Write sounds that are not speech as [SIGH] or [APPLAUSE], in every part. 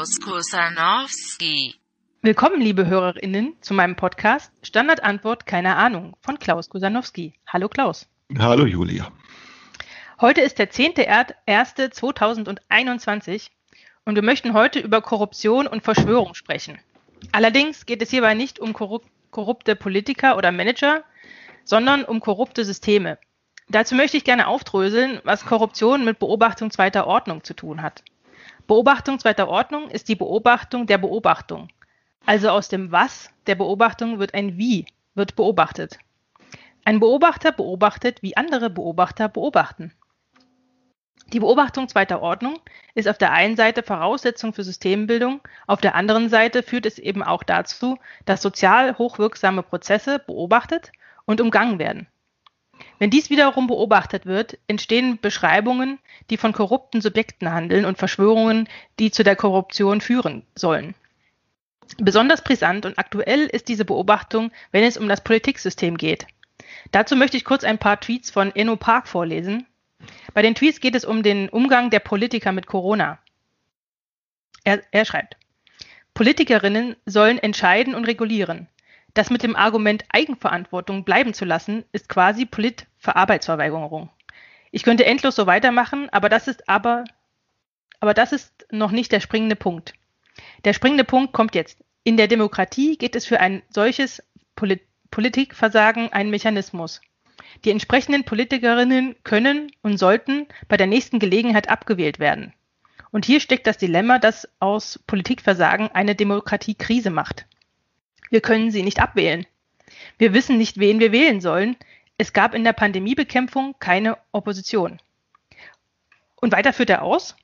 Klaus Kusanowski. Willkommen, liebe HörerInnen, zu meinem Podcast Standardantwort Keine Ahnung von Klaus Kusanowski. Hallo Klaus. Hallo Julia. Heute ist der 10.01.2021 und wir möchten heute über Korruption und Verschwörung sprechen. Allerdings geht es hierbei nicht um korrupte Politiker oder Manager, sondern um korrupte Systeme. Dazu möchte ich gerne aufdröseln, was Korruption mit Beobachtung zweiter Ordnung zu tun hat. Beobachtung zweiter Ordnung ist die Beobachtung der Beobachtung. Also aus dem Was der Beobachtung wird ein Wie, wird beobachtet. Ein Beobachter beobachtet, wie andere Beobachter beobachten. Die Beobachtung zweiter Ordnung ist auf der einen Seite Voraussetzung für Systembildung, auf der anderen Seite führt es eben auch dazu, dass sozial hochwirksame Prozesse beobachtet und umgangen werden. Wenn dies wiederum beobachtet wird, entstehen Beschreibungen, die von korrupten Subjekten handeln und Verschwörungen, die zu der Korruption führen sollen. Besonders brisant und aktuell ist diese Beobachtung, wenn es um das Politiksystem geht. Dazu möchte ich kurz ein paar Tweets von Enno Park vorlesen. Bei den Tweets geht es um den Umgang der Politiker mit Corona. Er, er schreibt, Politikerinnen sollen entscheiden und regulieren. Das mit dem Argument Eigenverantwortung bleiben zu lassen, ist quasi Politverarbeitsverweigerung. Ich könnte endlos so weitermachen, aber das ist aber, aber das ist noch nicht der springende Punkt. Der springende Punkt kommt jetzt. In der Demokratie geht es für ein solches Polit Politikversagen einen Mechanismus. Die entsprechenden Politikerinnen können und sollten bei der nächsten Gelegenheit abgewählt werden. Und hier steckt das Dilemma, das aus Politikversagen eine Demokratiekrise macht. Wir können sie nicht abwählen. Wir wissen nicht, wen wir wählen sollen. Es gab in der Pandemiebekämpfung keine Opposition. Und weiter führt er aus.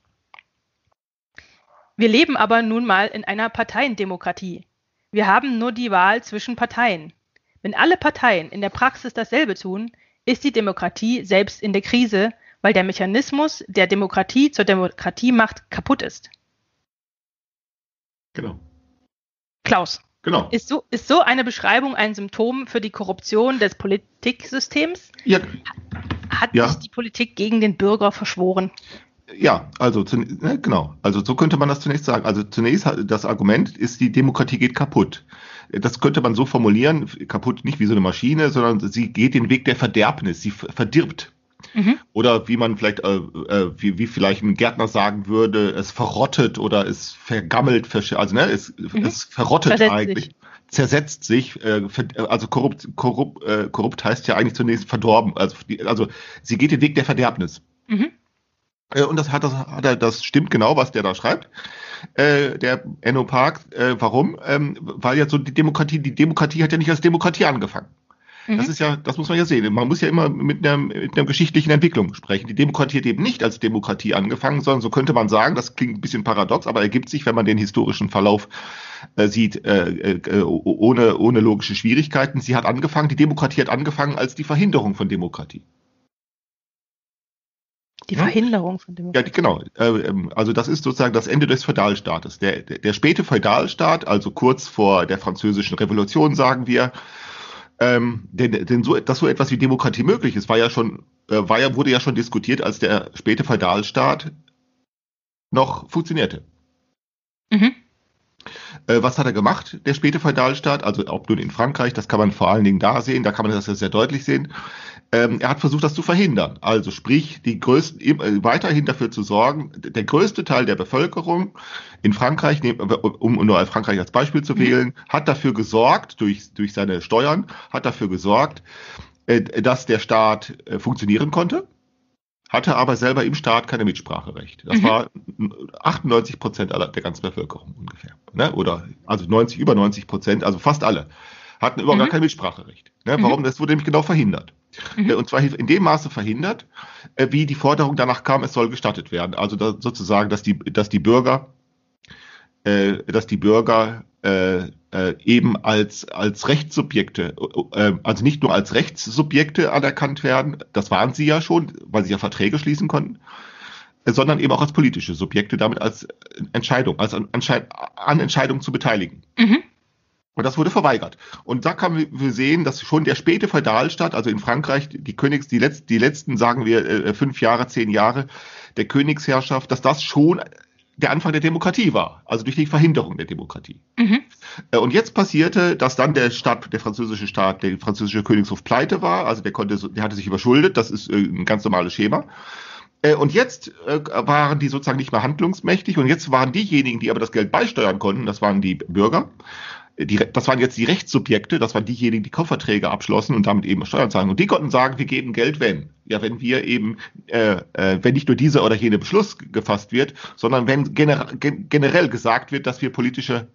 Wir leben aber nun mal in einer Parteiendemokratie. Wir haben nur die Wahl zwischen Parteien. Wenn alle Parteien in der Praxis dasselbe tun, ist die Demokratie selbst in der Krise, weil der Mechanismus der Demokratie zur Demokratiemacht kaputt ist. Genau. Klaus, Genau. ist so, ist so eine Beschreibung ein Symptom für die Korruption des Politiksystems? Ja, Hat Ja. sich die Politik gegen den Bürger verschworen? ja also ne, genau. Also so könnte man das zunächst sagen. Also zunächst das Argument ist, die Demokratie geht kaputt. Das könnte man so formulieren, kaputt nicht wie so eine Maschine, sondern sie geht den Weg der Verderbnis, sie ver- verdirbt. Mhm. Oder wie man vielleicht, äh, äh, wie, wie vielleicht ein Gärtner sagen würde, es verrottet oder es vergammelt, also ne, es, es verrottet Mhm. Versetzt eigentlich, sich. zersetzt sich. Äh, also korrupt, korrupt, äh, korrupt heißt ja eigentlich zunächst verdorben. Also, also sie geht den Weg der Verderbnis. Mhm. Äh, Und das hat, das hat er, das stimmt genau, was der da schreibt. Äh, der Enno Park, äh, warum? Ähm, weil ja so die Demokratie, die Demokratie hat ja nicht als Demokratie angefangen. Das Mhm. ist ja, das muss man ja sehen. Man muss ja immer mit einer, mit einer geschichtlichen Entwicklung sprechen. Die Demokratie hat eben nicht als Demokratie angefangen, sondern so könnte man sagen, das klingt ein bisschen paradox, aber ergibt sich, wenn man den historischen Verlauf äh, sieht, äh, äh, ohne, ohne logische Schwierigkeiten. Sie hat angefangen, die Demokratie hat angefangen als die Verhinderung von Demokratie. Die. Verhinderung von Demokratie. Ja, genau. Äh, ähm, Also das ist sozusagen das Ende des Feudalstaates. Der, der, der späte Feudalstaat, also kurz vor der französischen Revolution, sagen wir, ähm, denn, denn so, dass so etwas wie Demokratie möglich ist, war ja schon, äh, war ja, wurde ja schon diskutiert, als der späte Feudalstaat noch funktionierte. Mhm. Äh, was hat er gemacht, der späte Feudalstaat? Also ob nun in Frankreich, das kann man vor allen Dingen da sehen, da kann man das ja sehr deutlich sehen. Ähm, er hat versucht, das zu verhindern. Also sprich, die größten, äh, weiterhin dafür zu sorgen, der größte Teil der Bevölkerung in Frankreich, um nur Frankreich als Beispiel zu Mhm. wählen, hat dafür gesorgt, durch, durch seine Steuern, hat dafür gesorgt, äh, dass der Staat äh, funktionieren konnte, hatte aber selber im Staat keine Mitspracherecht. Das Mhm. war 98 Prozent aller, der ganzen Bevölkerung ungefähr. Ne? Oder also 90, über 90 Prozent, also fast alle, hatten überhaupt Mhm. gar kein Mitspracherecht. Ne? Warum? Das wurde nämlich genau verhindert. Mhm. Äh, Und zwar in dem Maße verhindert, äh, wie die Forderung danach kam, es soll gestattet werden. Also da, sozusagen, dass die, dass die Bürger, äh, dass die Bürger äh, äh, eben als, als Rechtssubjekte, äh, also nicht nur als Rechtssubjekte anerkannt werden, das waren sie ja schon, weil sie ja Verträge schließen konnten, sondern eben auch als politische Subjekte, damit als Entscheidung, als an, an Entscheidungen zu beteiligen. Mhm. Und das wurde verweigert. Und da kann wir sehen, dass schon der späte Feudalstaat, also in Frankreich, die Königs, die, letzt, die letzten, sagen wir, äh, fünf Jahre, zehn Jahre der Königsherrschaft, dass das schon der Anfang der Demokratie war, also durch die Verhinderung der Demokratie. Mhm. Äh, und jetzt passierte, dass dann der Staat, der französische Staat, der französische Königshof pleite war, also der konnte, der hatte sich überschuldet, das ist äh, ein ganz normales Schema. Und jetzt waren die sozusagen nicht mehr handlungsmächtig und jetzt waren diejenigen, die aber das Geld beisteuern konnten, das waren die Bürger, die, das waren jetzt die Rechtssubjekte, das waren diejenigen, die Kaufverträge abschlossen und damit eben Steuern zahlen. Und die konnten sagen, wir geben Geld, wenn. Ja, wenn wir eben, äh, äh, wenn nicht nur dieser oder jene Beschluss gefasst wird, sondern wenn gener generell gesagt wird, dass wir politische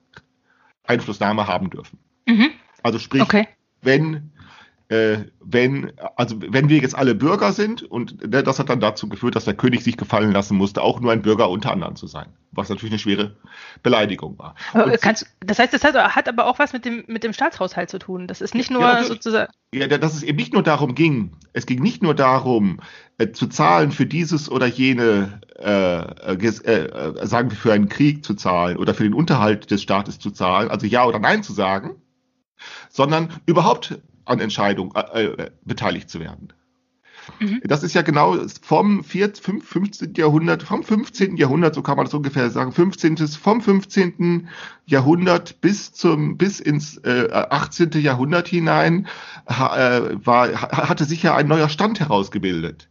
Einflussnahme haben dürfen. Mhm. Also sprich, okay. wenn wenn, also wenn wir jetzt alle Bürger sind und ne, das hat dann dazu geführt, dass der König sich gefallen lassen musste, auch nur ein Bürger unter anderem zu sein, was natürlich eine schwere Beleidigung war. Aber kannst, das heißt, das hat, hat, aber auch was mit dem, mit dem Staatshaushalt zu tun. Das ist nicht nur ja, sozusagen. Ja, dass es eben nicht nur darum ging, es ging nicht nur darum, äh, zu zahlen für dieses oder jene, äh, äh, äh, sagen wir für einen Krieg zu zahlen oder für den Unterhalt des Staates zu zahlen, also ja oder nein zu sagen, sondern überhaupt an Entscheidungen äh, äh, beteiligt zu werden. Mhm. Das ist ja genau vom 4, 5, 15. Jahrhundert, vom 15. Jahrhundert, so kann man das ungefähr sagen, 15. vom 15. Jahrhundert bis zum bis ins äh, 18. Jahrhundert hinein ha, äh, war, hatte sich ja ein neuer Stand herausgebildet,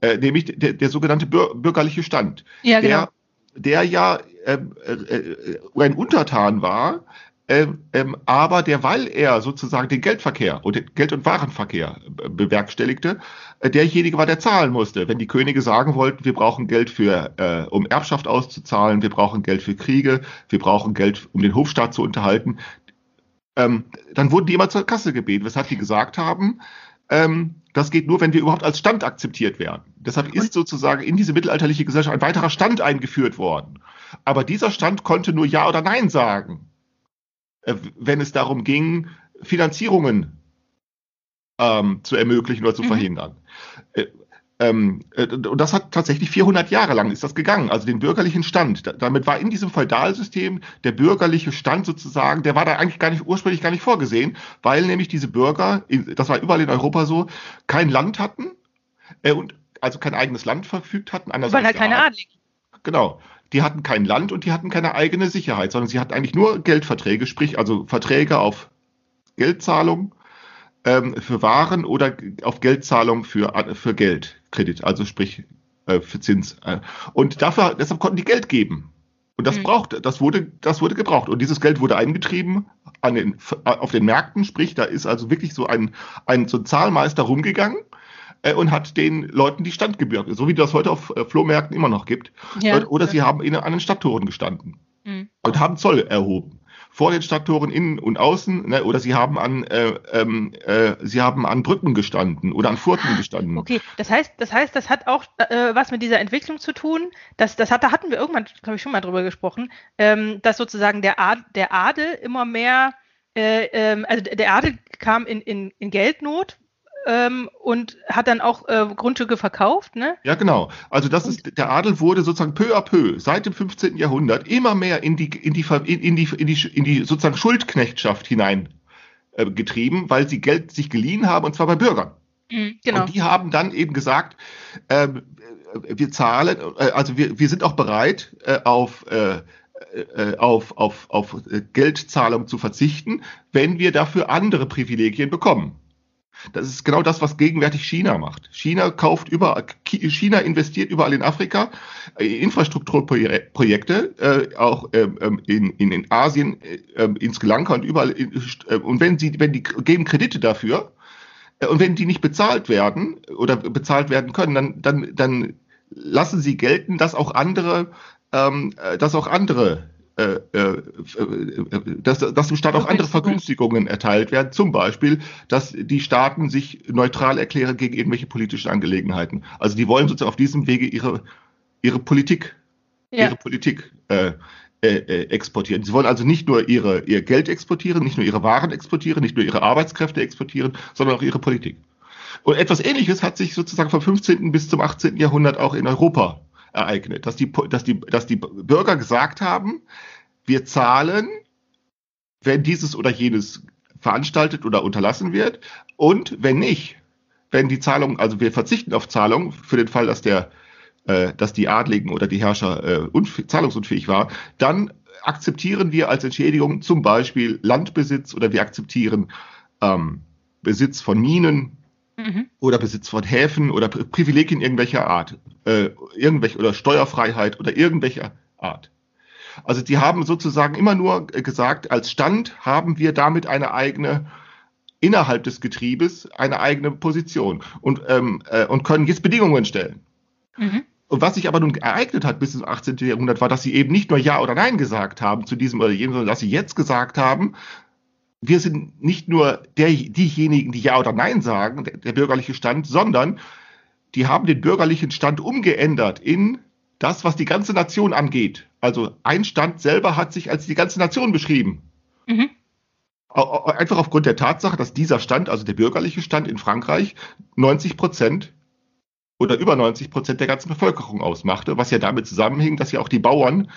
äh, nämlich der, der sogenannte bür bürgerliche Stand, ja, genau. der, der ja ähm, äh, äh, ein Untertan war ähm, ähm, aber der, weil er sozusagen den Geldverkehr und den Geld- und Warenverkehr äh, bewerkstelligte, äh, derjenige war, der zahlen musste. Wenn die Könige sagen wollten, wir brauchen Geld für, äh, um Erbschaft auszuzahlen, wir brauchen Geld für Kriege, wir brauchen Geld, um den Hofstaat zu unterhalten, ähm, dann wurden die immer zur Kasse gebeten, weshalb die gesagt haben, ähm, das geht nur, wenn wir überhaupt als Stand akzeptiert werden. Deshalb ist sozusagen in diese mittelalterliche Gesellschaft ein weiterer Stand eingeführt worden. Aber dieser Stand konnte nur Ja oder Nein sagen. Äh, wenn es darum ging, Finanzierungen ähm, zu ermöglichen oder zu mhm. verhindern. Äh, ähm, äh, und das hat tatsächlich 400 Jahre lang ist das gegangen, also den bürgerlichen Stand. Da, damit war in diesem Feudalsystem der bürgerliche Stand sozusagen, der war da eigentlich gar nicht ursprünglich gar nicht vorgesehen, weil nämlich diese Bürger, das war überall in Europa so, kein Land hatten äh, und also kein eigenes Land verfügt hatten. Weil halt keine Adligen. Genau die hatten kein Land und die hatten keine eigene Sicherheit, sondern sie hatten eigentlich nur Geldverträge, sprich also Verträge auf Geldzahlung ähm, für Waren oder auf Geldzahlung für, für Geld, Kredit, also sprich äh, für Zins. Äh. Und dafür, deshalb konnten die Geld geben. Und das mhm. brauchte, das wurde, das wurde gebraucht. Und dieses Geld wurde eingetrieben an den, auf den Märkten, sprich, da ist also wirklich so ein, ein, so ein Zahlmeister rumgegangen äh, und hat den Leuten die Standgebühr, so wie das heute auf äh, Flohmärkten immer noch gibt. Ja. Oder sie haben in, an den Stadttoren gestanden mhm. und haben Zoll erhoben vor den Stadttoren innen und außen, ne, oder sie haben an äh, ähm, äh, sie haben an Brücken gestanden oder an Furten gestanden. Okay, das heißt, das heißt, das hat auch äh, was mit dieser Entwicklung zu tun. Das, das hat, da hatten wir irgendwann, glaube ich, schon mal drüber gesprochen, ähm, dass sozusagen der, Ad, der Adel immer mehr, äh, ähm, also der Adel kam in, in, in Geldnot, ähm, und hat dann auch äh, Grundstücke verkauft, ne? Ja, genau. Also das und ist, der Adel wurde sozusagen peu à peu seit dem 15. Jahrhundert immer mehr in die, in die, in die, in die, in die sozusagen Schuldknechtschaft hinein äh, weil sie Geld sich geliehen haben und zwar bei Bürgern. Mhm, genau. Und die haben dann eben gesagt, äh, wir zahlen, äh, also wir, wir sind auch bereit, äh, auf äh, äh auf, auf, auf Geldzahlung zu verzichten, wenn wir dafür andere Privilegien bekommen. Das ist genau das, was gegenwärtig China macht. China kauft überall, China investiert überall in Afrika, äh, Infrastrukturprojekte, äh, auch ähm, ähm, in, in, in Asien, äh, in Sri Lanka und überall. Äh, und wenn sie, wenn die geben Kredite dafür, äh, und wenn die nicht bezahlt werden oder bezahlt werden können, dann, dann, dann lassen sie gelten, dass auch andere, ähm, äh, dass auch andere äh, äh, dass, dass dem Staat auch andere Vergünstigungen erteilt werden. Zum Beispiel, dass die Staaten sich neutral erklären gegen irgendwelche politischen Angelegenheiten. Also die wollen sozusagen auf diesem Wege ihre, ihre Politik, ja. ihre Politik äh, äh, exportieren. Sie wollen also nicht nur ihre, ihr Geld exportieren, nicht nur ihre Waren exportieren, nicht nur ihre Arbeitskräfte exportieren, sondern auch ihre Politik. Und etwas Ähnliches hat sich sozusagen vom 15. bis zum 18. Jahrhundert auch in Europa ereignet, dass die, dass die, dass die Bürger gesagt haben, wir zahlen wenn dieses oder jenes veranstaltet oder unterlassen wird. Und wenn nicht, wenn die Zahlung, also wir verzichten auf Zahlung für den Fall, dass der, äh, dass die Adligen oder die Herrscher äh, zahlungsunfähig war, dann akzeptieren wir als Entschädigung zum Beispiel Landbesitz oder wir akzeptieren ähm, Besitz von Minen mhm. oder Besitz von Häfen oder Privilegien irgendwelcher Art, äh, irgendwelche oder Steuerfreiheit oder irgendwelcher Art. Also die haben sozusagen immer nur gesagt, als Stand haben wir damit eine eigene innerhalb des Getriebes eine eigene Position und, ähm, äh, und können jetzt Bedingungen stellen. Mhm. Und was sich aber nun ereignet hat bis ins 18. Jahrhundert, war, dass sie eben nicht nur Ja oder Nein gesagt haben zu diesem oder jenem, sondern dass sie jetzt gesagt haben, wir sind nicht nur der, diejenigen, die Ja oder Nein sagen, der, der bürgerliche Stand, sondern die haben den bürgerlichen Stand umgeändert in das, was die ganze Nation angeht. Also ein Stand selber hat sich als die ganze Nation beschrieben. Mhm. Einfach aufgrund der Tatsache, dass dieser Stand, also der bürgerliche Stand in Frankreich, 90 Prozent oder über 90 Prozent der ganzen Bevölkerung ausmachte, was ja damit zusammenhing, dass ja auch die Bauern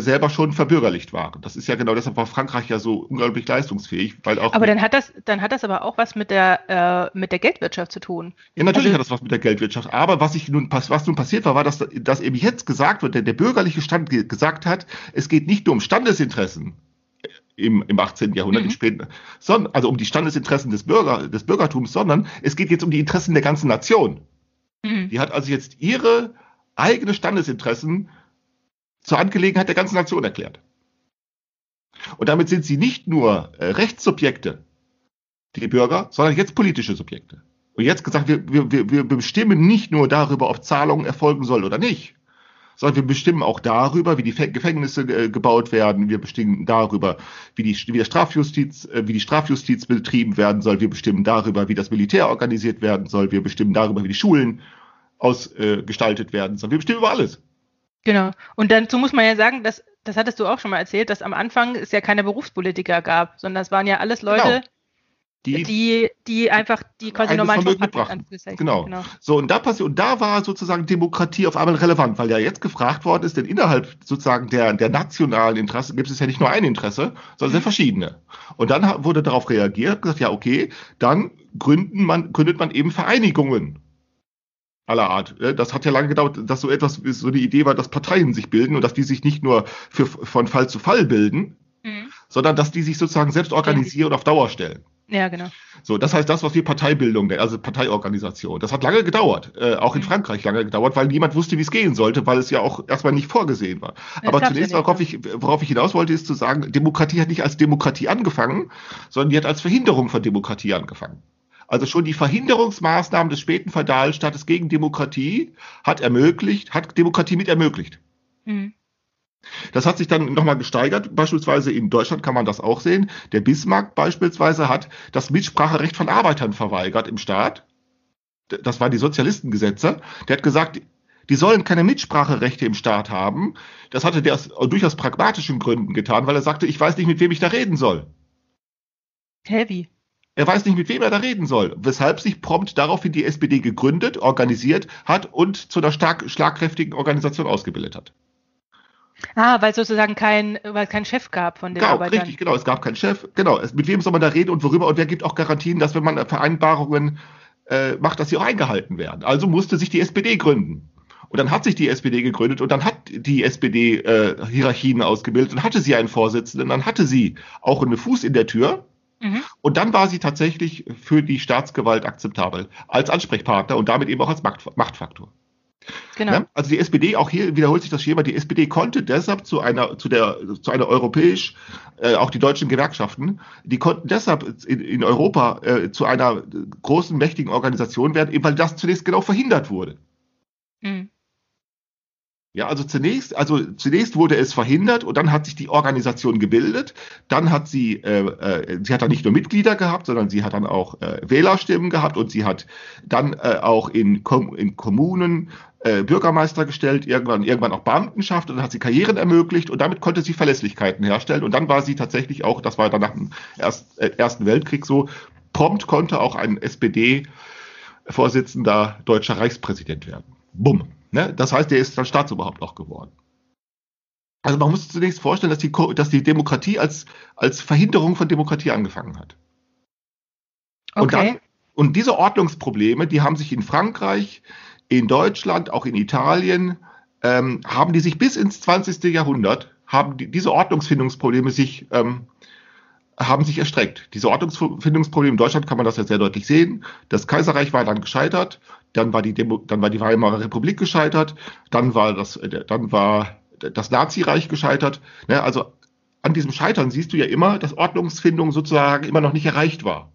selber schon verbürgerlicht waren. Das ist ja genau deshalb war Frankreich ja so unglaublich leistungsfähig, weil auch. Aber dann hat das, dann hat das aber auch was mit der äh, mit der Geldwirtschaft zu tun. Ja, natürlich also, hat das was mit der Geldwirtschaft. Aber was ich nun was nun passiert war, war, dass, dass eben jetzt gesagt wird, der, der bürgerliche Stand gesagt hat, es geht nicht nur um Standesinteressen im, im 18. Jahrhundert, mhm. im späten, sondern, also um die Standesinteressen des, Bürger, des Bürgertums, sondern es geht jetzt um die Interessen der ganzen Nation. Mhm. Die hat also jetzt ihre eigene Standesinteressen zur Angelegenheit der ganzen Nation erklärt. Und damit sind sie nicht nur äh, Rechtssubjekte, die Bürger, sondern jetzt politische Subjekte. Und jetzt gesagt, wir, wir, wir bestimmen nicht nur darüber, ob Zahlungen erfolgen soll oder nicht, sondern wir bestimmen auch darüber, wie die Gefängnisse äh, gebaut werden. Wir bestimmen darüber, wie die, wie der Strafjustiz, äh, wie die Strafjustiz betrieben werden soll. Wir bestimmen darüber, wie das Militär organisiert werden soll. Wir bestimmen darüber, wie die Schulen ausgestaltet äh, werden sollen. Wir bestimmen über alles. Genau. Und dazu muss man ja sagen, dass, das hattest du auch schon mal erzählt, dass am Anfang es ja keine Berufspolitiker gab, sondern es waren ja alles Leute, genau. die, die, die einfach die quasi normalen Job hatten. Genau. genau. So, und da passiert, und da war sozusagen Demokratie auf einmal relevant, weil ja jetzt gefragt worden ist, denn innerhalb sozusagen der, der nationalen Interessen gibt es ja nicht nur ein Interesse, sondern sehr mhm. verschiedene. Und dann wurde darauf reagiert, gesagt, ja, okay, dann gründen man, gründet man eben Vereinigungen aller Art. Äh, das hat ja lange gedauert, dass so etwas, so die Idee war, dass Parteien sich bilden und dass die sich nicht nur für, von Fall zu Fall bilden, mhm. sondern dass die sich sozusagen selbst organisieren und auf Dauer stellen. Ja, genau. So, das heißt das, was wir Parteibildung, also Parteiorganisation. Das hat lange gedauert, äh, auch in mhm. Frankreich lange gedauert, weil niemand wusste, wie es gehen sollte, weil es ja auch erstmal nicht vorgesehen war. Das Aber zunächst, ja worauf, ich, worauf ich hinaus wollte, ist zu sagen, Demokratie hat nicht als Demokratie angefangen, sondern die hat als Verhinderung von Demokratie angefangen. Also schon die Verhinderungsmaßnahmen des späten Feudalstaates gegen Demokratie hat ermöglicht, hat Demokratie mit ermöglicht. Mhm. Das hat sich dann nochmal gesteigert. Beispielsweise in Deutschland kann man das auch sehen. Der Bismarck beispielsweise hat das Mitspracherecht von Arbeitern verweigert im Staat. Das waren die Sozialistengesetze. Der hat gesagt, die sollen keine Mitspracherechte im Staat haben. Das hatte der aus durchaus pragmatischen Gründen getan, weil er sagte, ich weiß nicht, mit wem ich da reden soll. Heavy. Er weiß nicht, mit wem er da reden soll, weshalb sich prompt daraufhin die SPD gegründet, organisiert hat und zu einer stark schlagkräftigen Organisation ausgebildet hat. Ah, weil sozusagen kein, weil kein Chef gab von den genau, Arbeitern. Richtig, genau, es gab keinen Chef. Genau, mit wem soll man da reden und worüber? Und wer gibt auch Garantien, dass wenn man Vereinbarungen äh, macht, dass sie auch eingehalten werden? Also musste sich die SPD gründen. Und dann hat sich die SPD gegründet und dann hat die SPD äh, Hierarchien ausgebildet und hatte sie einen Vorsitzenden, dann hatte sie auch einen Fuß in der Tür Mhm. Und dann war sie tatsächlich für die Staatsgewalt akzeptabel als Ansprechpartner und damit eben auch als Machtfaktor. Genau. Ja, also die SPD, auch hier wiederholt sich das Schema, die SPD konnte deshalb zu einer, zu der, zu einer europäisch, äh, auch die deutschen Gewerkschaften, die konnten deshalb in, in Europa äh, zu einer großen, mächtigen Organisation werden, eben weil das zunächst genau verhindert wurde. Mhm. Ja, also zunächst, also zunächst wurde es verhindert und dann hat sich die Organisation gebildet. Dann hat sie, äh, äh, sie hat dann nicht nur Mitglieder gehabt, sondern sie hat dann auch äh, Wählerstimmen gehabt und sie hat dann äh, auch in, Kom in Kommunen äh, Bürgermeister gestellt, irgendwann, irgendwann auch Beamtenschaft und dann hat sie Karrieren ermöglicht und damit konnte sie Verlässlichkeiten herstellen. Und dann war sie tatsächlich auch, das war dann nach dem Erst, äh, Ersten Weltkrieg so, prompt konnte auch ein SPD-Vorsitzender deutscher Reichspräsident werden. Bumm. Ne? Das heißt, er ist dann Staatsoberhaupt auch geworden. Also man muss sich zunächst vorstellen, dass die, dass die Demokratie als, als Verhinderung von Demokratie angefangen hat. Und, Okay. dann, und diese Ordnungsprobleme, die haben sich in Frankreich, in Deutschland, auch in Italien, ähm, haben die sich bis ins 20. Jahrhundert, haben die, diese Ordnungsfindungsprobleme sich, ähm, haben sich erstreckt. Diese Ordnungsfindungsprobleme in Deutschland kann man das ja sehr deutlich sehen. Das Kaiserreich war dann gescheitert, dann war die, Demo, dann war die Weimarer Republik gescheitert, dann war das, äh, dann war das Nazireich gescheitert. Ne? Also an diesem Scheitern siehst du ja immer, dass Ordnungsfindung sozusagen immer noch nicht erreicht war.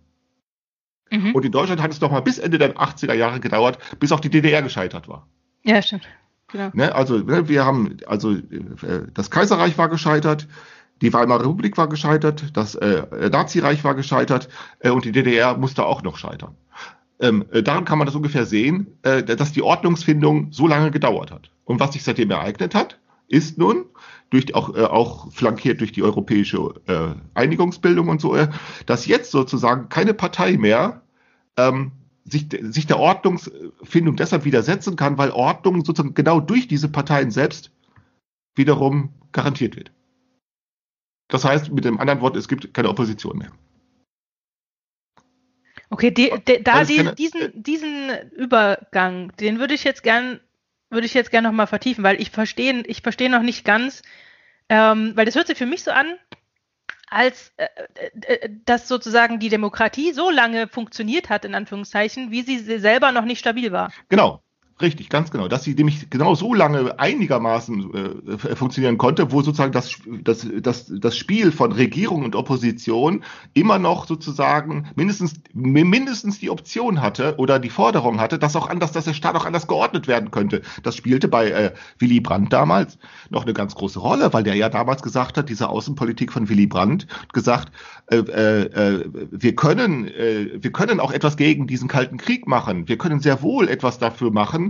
Mhm. Und in Deutschland hat es noch mal bis Ende der 80er Jahre gedauert, bis auch die DDR gescheitert war. Ja, stimmt. Genau. Ne? Also ne, wir haben, also äh, das Kaiserreich war gescheitert, die Weimarer Republik war gescheitert, das äh, Nazireich war gescheitert äh, und die DDR musste auch noch scheitern. Ähm, äh, daran kann man das ungefähr sehen, äh, dass die Ordnungsfindung so lange gedauert hat. Und was sich seitdem ereignet hat, ist nun, durch auch, äh, auch flankiert durch die europäische äh, Einigungsbildung und so, äh, dass jetzt sozusagen keine Partei mehr ähm, sich, sich der Ordnungsfindung deshalb widersetzen kann, weil Ordnung sozusagen genau durch diese Parteien selbst wiederum garantiert wird. Das heißt, mit dem anderen Wort, es gibt keine Opposition mehr. Okay, die, die, da Alles die, diesen, diesen Übergang, den würde ich jetzt gern, würde ich jetzt gern nochmal vertiefen, weil ich verstehe, ich verstehe noch nicht ganz, ähm, weil das hört sich für mich so an, als äh, äh, äh, dass sozusagen die Demokratie so lange funktioniert hat, in Anführungszeichen, wie sie selber noch nicht stabil war. Genau, richtig, ganz genau. Dass sie nämlich genau so lange einigermaßen äh, funktionieren konnte, wo sozusagen das, das, das, das Spiel von Regierung und Opposition immer noch sozusagen mindestens, mindestens die Option hatte oder die Forderung hatte, dass auch anders, dass der Staat auch anders geordnet werden könnte. Das spielte bei äh, Willy Brandt damals noch eine ganz große Rolle, weil der ja damals gesagt hat, diese Außenpolitik von Willy Brandt gesagt, äh, äh, wir können, äh, wir können auch etwas gegen diesen Kalten Krieg machen. Wir können sehr wohl etwas dafür machen,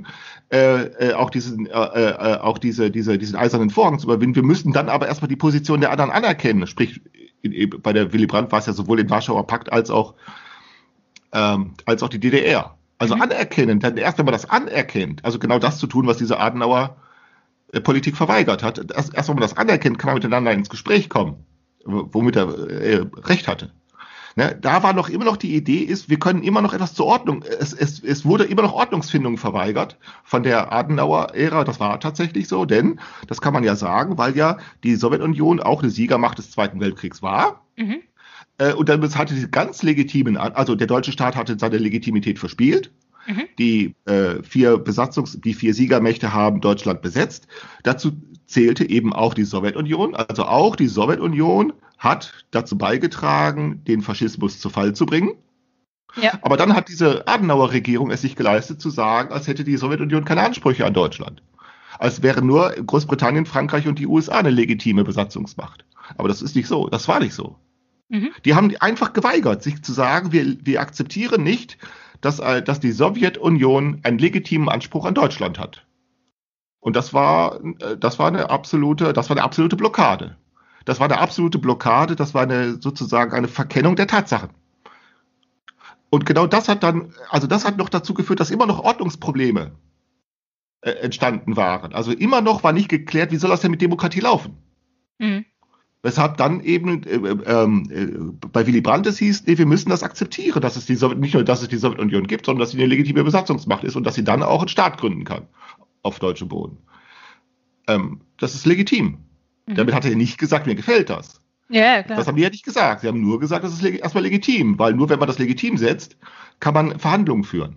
äh, äh, auch diesen, äh, äh, auch diese, diese, diesen eisernen Vorhang zu überwinden. Wir müssen dann aber erstmal die Position der anderen anerkennen. Sprich, in, bei der Willy Brandt war es ja sowohl den Warschauer Pakt als auch, ähm, als auch die DDR. Also Mhm. anerkennen, dann erst wenn man das anerkennt, also genau das zu tun, was diese Adenauer äh, Politik verweigert hat. Erst, erst wenn man das anerkennt, kann man miteinander ins Gespräch kommen, womit er äh, recht hatte. Ne, da war noch immer noch die Idee ist, wir können immer noch etwas zur Ordnung. Es, es, es wurde immer noch Ordnungsfindung verweigert von der Adenauer-Ära. Das war tatsächlich so, denn das kann man ja sagen, weil ja die Sowjetunion auch eine Siegermacht des Zweiten Weltkriegs war. Mhm. Äh, und dann hatte sie ganz legitimen, also der deutsche Staat hatte seine Legitimität verspielt. Mhm. Die äh, vier Besatzungs-, die vier Siegermächte haben Deutschland besetzt. Dazu zählte eben auch die Sowjetunion. Also auch die Sowjetunion hat dazu beigetragen, den Faschismus zu Fall zu bringen. Ja. Aber dann hat diese Adenauer Regierung es sich geleistet zu sagen, als hätte die Sowjetunion keine Ansprüche an Deutschland. Als wären nur Großbritannien, Frankreich und die USA eine legitime Besatzungsmacht. Aber das ist nicht so. Das war nicht so. Mhm. Die haben einfach geweigert, sich zu sagen, wir, wir akzeptieren nicht, dass, äh, dass die Sowjetunion einen legitimen Anspruch an Deutschland hat. Und das war, äh, das war eine absolute, das war eine absolute Blockade. Das war eine absolute Blockade, das war eine, sozusagen eine Verkennung der Tatsachen. Und genau das hat dann, also das hat noch dazu geführt, dass immer noch Ordnungsprobleme äh, entstanden waren. Also immer noch war nicht geklärt, wie soll das denn mit Demokratie laufen? Mhm. Weshalb dann eben äh, ähm, äh, bei Willy Brandt es hieß, nee, wir müssen das akzeptieren, dass es die Sowjet nicht nur, dass es die Sowjetunion gibt, sondern dass sie eine legitime Besatzungsmacht ist und dass sie dann auch einen Staat gründen kann auf deutschem Boden. Ähm, das ist legitim. Mhm. Damit hat er nicht gesagt, mir gefällt das. Ja, klar. Das haben die ja nicht gesagt. Sie haben nur gesagt, das ist erstmal legitim, weil nur wenn man das legitim setzt, kann man Verhandlungen führen.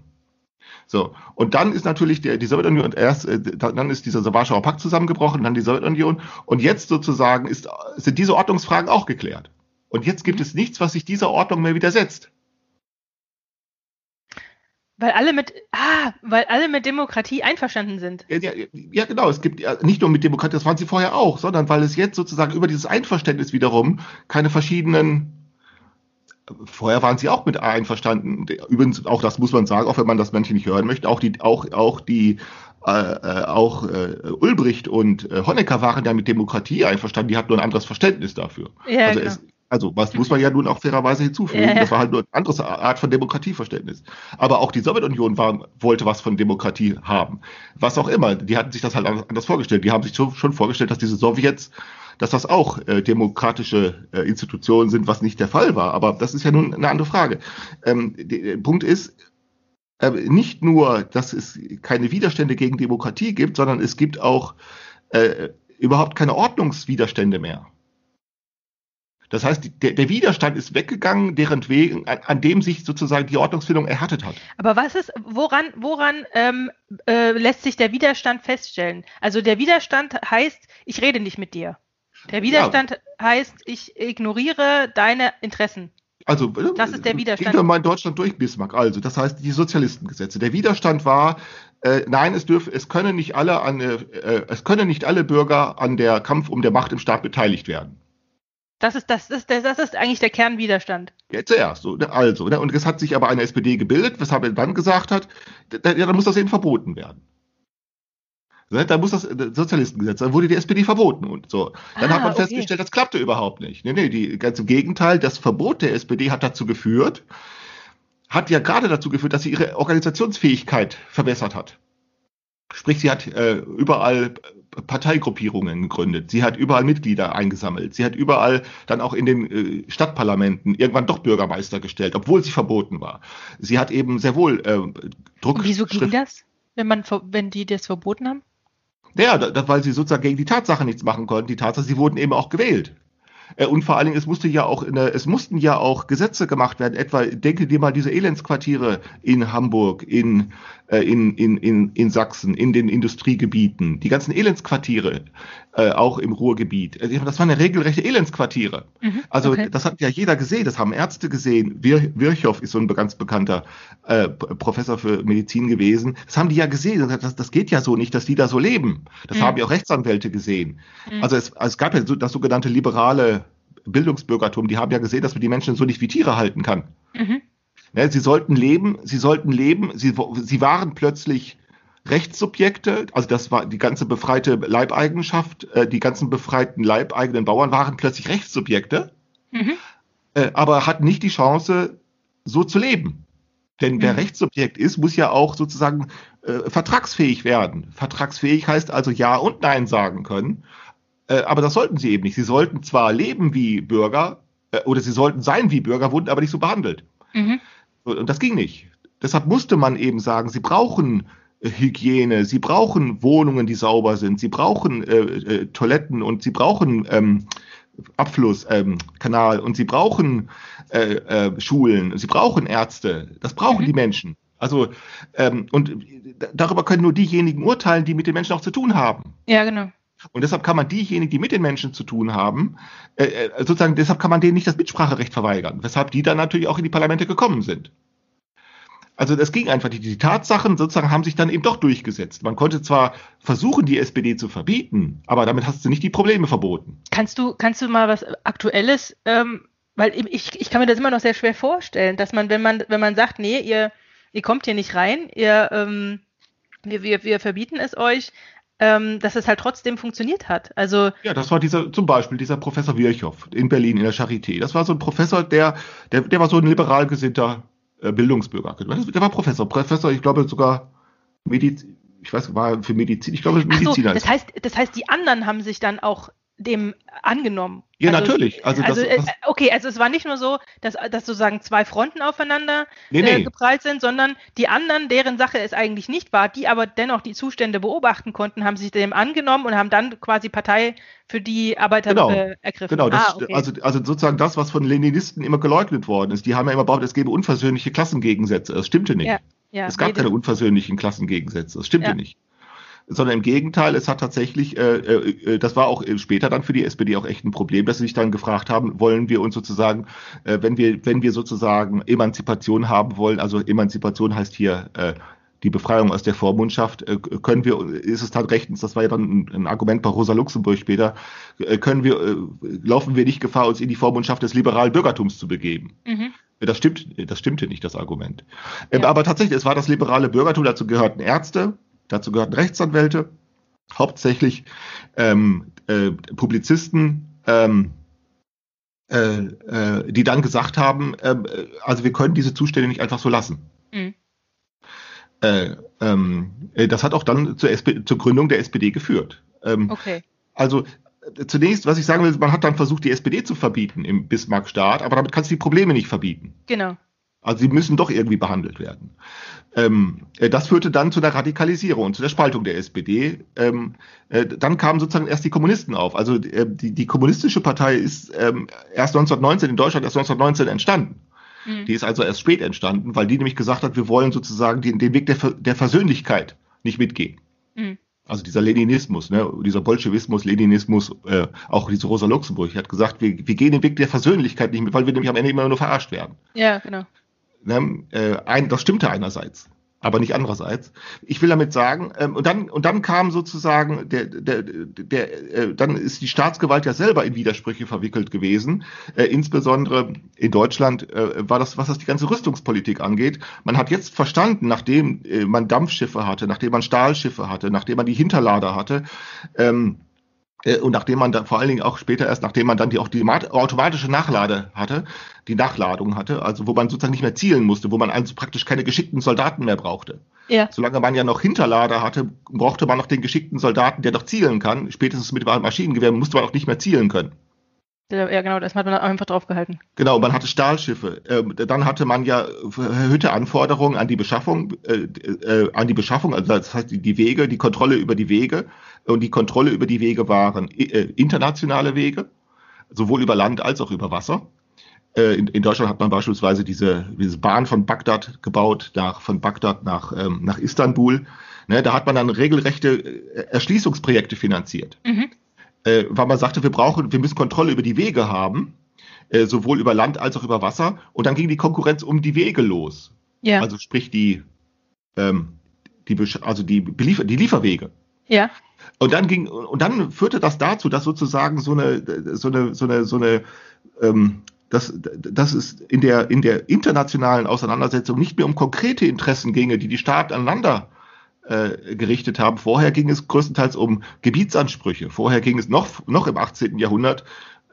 So, und dann ist natürlich der, die Sowjetunion erst, äh, dann ist dieser Warschauer Pakt zusammengebrochen, dann die Sowjetunion und jetzt sozusagen ist, sind diese Ordnungsfragen auch geklärt. Und jetzt gibt Mhm. es nichts, was sich dieser Ordnung mehr widersetzt. Weil alle mit, ah, weil alle mit Demokratie einverstanden sind. Ja, ja, ja, genau. Es gibt ja nicht nur mit Demokratie, das waren sie vorher auch, sondern weil es jetzt sozusagen über dieses Einverständnis wiederum keine verschiedenen. Vorher waren sie auch mit einverstanden. Übrigens, auch das muss man sagen, auch wenn man das manche nicht hören möchte, auch die, auch, auch die, äh, äh, auch äh, Ulbricht und äh, Honecker waren ja mit Demokratie einverstanden, die hatten nur ein anderes Verständnis dafür. Ja, also, genau. es, Also, was muss man ja nun auch fairerweise hinzufügen. Ja. Das war halt nur eine andere Art von Demokratieverständnis. Aber auch die Sowjetunion war, wollte was von Demokratie haben. Was auch immer. Die hatten sich das halt anders vorgestellt. Die haben sich schon schon vorgestellt, dass diese Sowjets, dass das auch äh, demokratische äh, Institutionen sind, was nicht der Fall war. Aber das ist ja nun eine andere Frage. Ähm, der Punkt ist, äh, nicht nur, dass es keine Widerstände gegen Demokratie gibt, sondern es gibt auch äh, überhaupt keine Ordnungswiderstände mehr. Das heißt, der, der Widerstand ist weggegangen, deren Wegen, an, an, dem sich sozusagen die Ordnungsfindung erhattet hat. Aber was ist, woran, woran ähm, äh, lässt sich der Widerstand feststellen? Also der Widerstand heißt, ich rede nicht mit dir. Der Widerstand ja. heißt, ich ignoriere deine Interessen. Also, das ist der Widerstand. Gehen wir mal in Deutschland durch, Bismarck. Also, das heißt, die Sozialistengesetze. Der Widerstand war, äh, nein, es dürfen, es können nicht alle an, äh, es können nicht alle Bürger an der Kampf um der Macht im Staat beteiligt werden. Das ist, das, ist, das ist eigentlich der Kernwiderstand. Ja, zuerst. So, also, ne? und es hat sich aber eine SPD gebildet, weshalb er dann gesagt hat, ja, dann muss das eben verboten werden. Ne? Da muss das Sozialistengesetz, dann wurde die SPD verboten und so. Dann ah, hat man okay. festgestellt, das klappte überhaupt nicht. Nee, nee, die, ganz im Gegenteil, das Verbot der SPD hat dazu geführt, hat ja gerade dazu geführt, dass sie ihre Organisationsfähigkeit verbessert hat. Sprich, sie hat äh, überall Parteigruppierungen gegründet. Sie hat überall Mitglieder eingesammelt. Sie hat überall dann auch in den äh, Stadtparlamenten irgendwann doch Bürgermeister gestellt, obwohl sie verboten war. Sie hat eben sehr wohl äh, Druck. Und wieso ging das, wenn man, wenn die das verboten haben? Ja, da, weil sie sozusagen gegen die Tatsache nichts machen konnten. Die Tatsache, sie wurden eben auch gewählt. Äh, und vor allen Dingen, es musste ja auch, eine, es mussten ja auch Gesetze gemacht werden. Etwa, denke dir mal diese Elendsquartiere in Hamburg, in, in, in, in, in Sachsen, in den Industriegebieten, die ganzen Elendsquartiere, äh, auch im Ruhrgebiet. Äh, das waren ja regelrechte Elendsquartiere. Mhm, also okay. das hat ja jeder gesehen, das haben Ärzte gesehen. Wir, Virchow ist so ein ganz bekannter äh, Professor für Medizin gewesen. Das haben die ja gesehen. Das, das geht ja so nicht, dass die da so leben. Das mhm. haben ja auch Rechtsanwälte gesehen. Mhm. Also es, es gab ja so, das sogenannte liberale Bildungsbürgertum. Die haben ja gesehen, dass man die Menschen so nicht wie Tiere halten kann. Ja, sie sollten leben, sie sollten leben, sie, sie waren plötzlich Rechtssubjekte, also das war die ganze befreite Leibeigenschaft, äh, die ganzen befreiten leibeigenen Bauern waren plötzlich Rechtssubjekte, mhm. äh, aber hatten nicht die Chance, so zu leben. Denn wer mhm. Rechtssubjekt ist, muss ja auch sozusagen äh, vertragsfähig werden. Vertragsfähig heißt also Ja und Nein sagen können. Äh, aber das sollten sie eben nicht. Sie sollten zwar leben wie Bürger äh, oder sie sollten sein wie Bürger, wurden aber nicht so behandelt. Mhm. Und das ging nicht. Deshalb musste man eben sagen, sie brauchen Hygiene, sie brauchen Wohnungen, die sauber sind, sie brauchen äh, äh, Toiletten und sie brauchen ähm, Abflusskanal ähm, und sie brauchen äh, äh, Schulen, sie brauchen Ärzte, das brauchen mhm. die Menschen. Also ähm, und darüber können nur diejenigen urteilen, die mit den Menschen auch zu tun haben. Ja, genau. Und deshalb kann man diejenigen, die mit den Menschen zu tun haben, äh, äh sozusagen, deshalb kann man denen nicht das Mitspracherecht verweigern, weshalb die dann natürlich auch in die Parlamente gekommen sind. Also das ging einfach nicht. Die Tatsachen sozusagen haben sich dann eben doch durchgesetzt. Man konnte zwar versuchen, die SPD zu verbieten, aber damit hast du nicht die Probleme verboten. Kannst du, kannst du mal was Aktuelles, ähm, weil ich, ich kann mir das immer noch sehr schwer vorstellen, dass man, wenn man, wenn man sagt, nee, ihr, ihr kommt hier nicht rein, ihr, ähm, wir, wir, wir verbieten es euch, ähm, dass es halt trotzdem funktioniert hat. Also ja, das war dieser zum Beispiel dieser Professor Virchow in Berlin in der Charité. Das war so ein Professor, der der, der war so ein liberal gesinnter äh, Bildungsbürger. Der war Professor, Professor, ich glaube sogar Medizin, ich weiß, war für Medizin, ich glaube Mediziner. So, das heißt, das heißt, die anderen haben sich dann auch dem angenommen. Ja, also, natürlich. Also, also das, das, okay, also es war nicht nur so, dass, dass sozusagen zwei Fronten aufeinander nee, äh, nee. geprallt sind, sondern die anderen, deren Sache es eigentlich nicht war, die aber dennoch die Zustände beobachten konnten, haben sich dem angenommen und haben dann quasi Partei für die Arbeiter genau. äh, ergriffen. Genau, das, ah, okay. also, also sozusagen das, was von Leninisten immer geleugnet worden ist. Die haben ja immer behauptet, es gäbe unversöhnliche Klassengegensätze. Das stimmte nicht. Ja, ja, es gab nee, keine unversöhnlichen Klassengegensätze. Das stimmte ja. nicht sondern im Gegenteil, es hat tatsächlich, äh, äh, das war auch später dann für die SPD auch echt ein Problem, dass sie sich dann gefragt haben, wollen wir uns sozusagen, äh, wenn wir, wenn wir sozusagen Emanzipation haben wollen, also Emanzipation heißt hier äh, die Befreiung aus der Vormundschaft, äh, können wir, ist es dann rechtens, das war ja dann ein, Argument bei Rosa Luxemburg später, äh, können wir, äh, laufen wir nicht Gefahr, uns in die Vormundschaft des liberalen Bürgertums zu begeben. Mhm. Das stimmt, das stimmte nicht, das Argument. Ja. Aber tatsächlich, es war das liberale Bürgertum, dazu gehörten Ärzte, Dazu gehörten Rechtsanwälte, hauptsächlich ähm, äh, Publizisten, ähm, äh, äh, die dann gesagt haben, äh, also wir können diese Zustände nicht einfach so lassen. Mhm. Äh, ähm, äh, das hat auch dann zur, SP zur Gründung der SPD geführt. Ähm, Okay. Also zunächst, was ich sagen will, man hat dann versucht, die SPD zu verbieten im Bismarck-Staat, aber damit kannst du die Probleme nicht verbieten. Genau. Also sie müssen doch irgendwie behandelt werden. Ähm, äh, das führte dann zu der Radikalisierung und zu der Spaltung der SPD. Ähm, äh, dann kamen sozusagen erst die Kommunisten auf. Also äh, die, die kommunistische Partei ist ähm, erst 1919 in Deutschland erst 1919 entstanden. Mhm. Die ist also erst spät entstanden, weil die nämlich gesagt hat, wir wollen sozusagen den, den Weg der, der Versöhnlichkeit nicht mitgehen. Mhm. Also dieser Leninismus, ne, dieser Bolschewismus, Leninismus, äh, auch diese Rosa Luxemburg hat gesagt, wir, wir gehen den Weg der Versöhnlichkeit nicht mit, weil wir nämlich am Ende immer nur verarscht werden. Ja, genau. Ne? Äh, ein, das stimmte einerseits, aber nicht andererseits. Ich will damit sagen, ähm, und dann und dann kam sozusagen der der der äh, dann ist die Staatsgewalt ja selber in Widersprüche verwickelt gewesen. Äh, insbesondere in Deutschland äh, war das, was das die ganze Rüstungspolitik angeht. Man hat jetzt verstanden, nachdem äh, man Dampfschiffe hatte, nachdem man Stahlschiffe hatte, nachdem man die Hinterlader hatte. Ähm, äh, und nachdem man dann vor allen Dingen auch später erst, nachdem man dann die auch die mat- automatische Nachlade hatte, die Nachladung hatte, also wo man sozusagen nicht mehr zielen musste, wo man also praktisch keine geschickten Soldaten mehr brauchte. Ja. Solange man ja noch Hinterlader hatte, brauchte man noch den geschickten Soldaten, der noch zielen kann. Spätestens mit dem Maschinengewehr musste man auch nicht mehr zielen können. Ja, genau, das hat man einfach draufgehalten. Genau, man hatte Stahlschiffe. Ähm, dann hatte man ja erhöhte Anforderungen an die Beschaffung, äh, äh, an die Beschaffung, also das heißt die Wege, die Kontrolle über die Wege. Und die Kontrolle über die Wege waren äh, internationale Wege, sowohl über Land als auch über Wasser. Äh, in, in Deutschland hat man beispielsweise diese, diese Bahn von Bagdad gebaut, nach, von Bagdad nach, ähm, nach Istanbul. Ne, da hat man dann regelrechte äh, Erschließungsprojekte finanziert Mhm. äh, weil man sagte, wir brauchen, wir müssen Kontrolle über die Wege haben, äh, sowohl über Land als auch über Wasser. Und dann ging die Konkurrenz um die Wege los. Ja. Also sprich die, ähm, die, also die, die Lieferwege. ja. Und dann ging, und dann führte das dazu, dass sozusagen so eine, so eine, so eine, so eine, ähm, dass, dass es in der, in der internationalen Auseinandersetzung nicht mehr um konkrete Interessen ginge, die die Staaten aneinander äh, gerichtet haben. Vorher ging es größtenteils um Gebietsansprüche. Vorher ging es noch, noch im 18. Jahrhundert,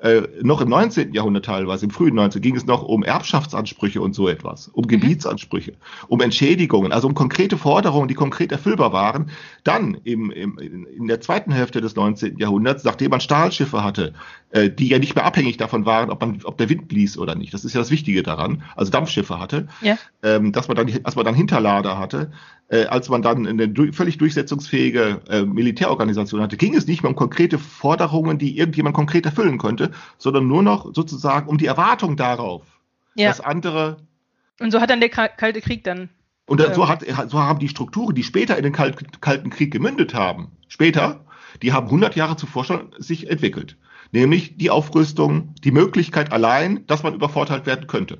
äh, noch im 19. Jahrhundert teilweise, im frühen 19. ging es noch um Erbschaftsansprüche und so etwas, um Gebietsansprüche, um Entschädigungen, also um konkrete Forderungen, die konkret erfüllbar waren. Dann im, im, in in der zweiten Hälfte des 19. Jahrhunderts, nachdem man Stahlschiffe hatte, äh, die ja nicht mehr abhängig davon waren, ob, man, ob der Wind blies oder nicht. Das ist ja das Wichtige daran. Also Dampfschiffe hatte, Ja. ähm, dass man dann, dass man dann Hinterlader hatte, äh, als man dann eine du völlig durchsetzungsfähige äh, Militärorganisation hatte, ging es nicht mehr um konkrete Forderungen, die irgendjemand konkret erfüllen könnte, sondern nur noch sozusagen um die Erwartung darauf, Ja. dass andere Und so hat dann der Ka- Kalte Krieg dann. und Ja. so, hat, so haben die Strukturen, die später in den Kalt, Kalten Krieg gemündet haben, später, die haben 100 Jahre zuvor schon sich entwickelt. Nämlich die Aufrüstung, die Möglichkeit allein, dass man übervorteilt werden könnte.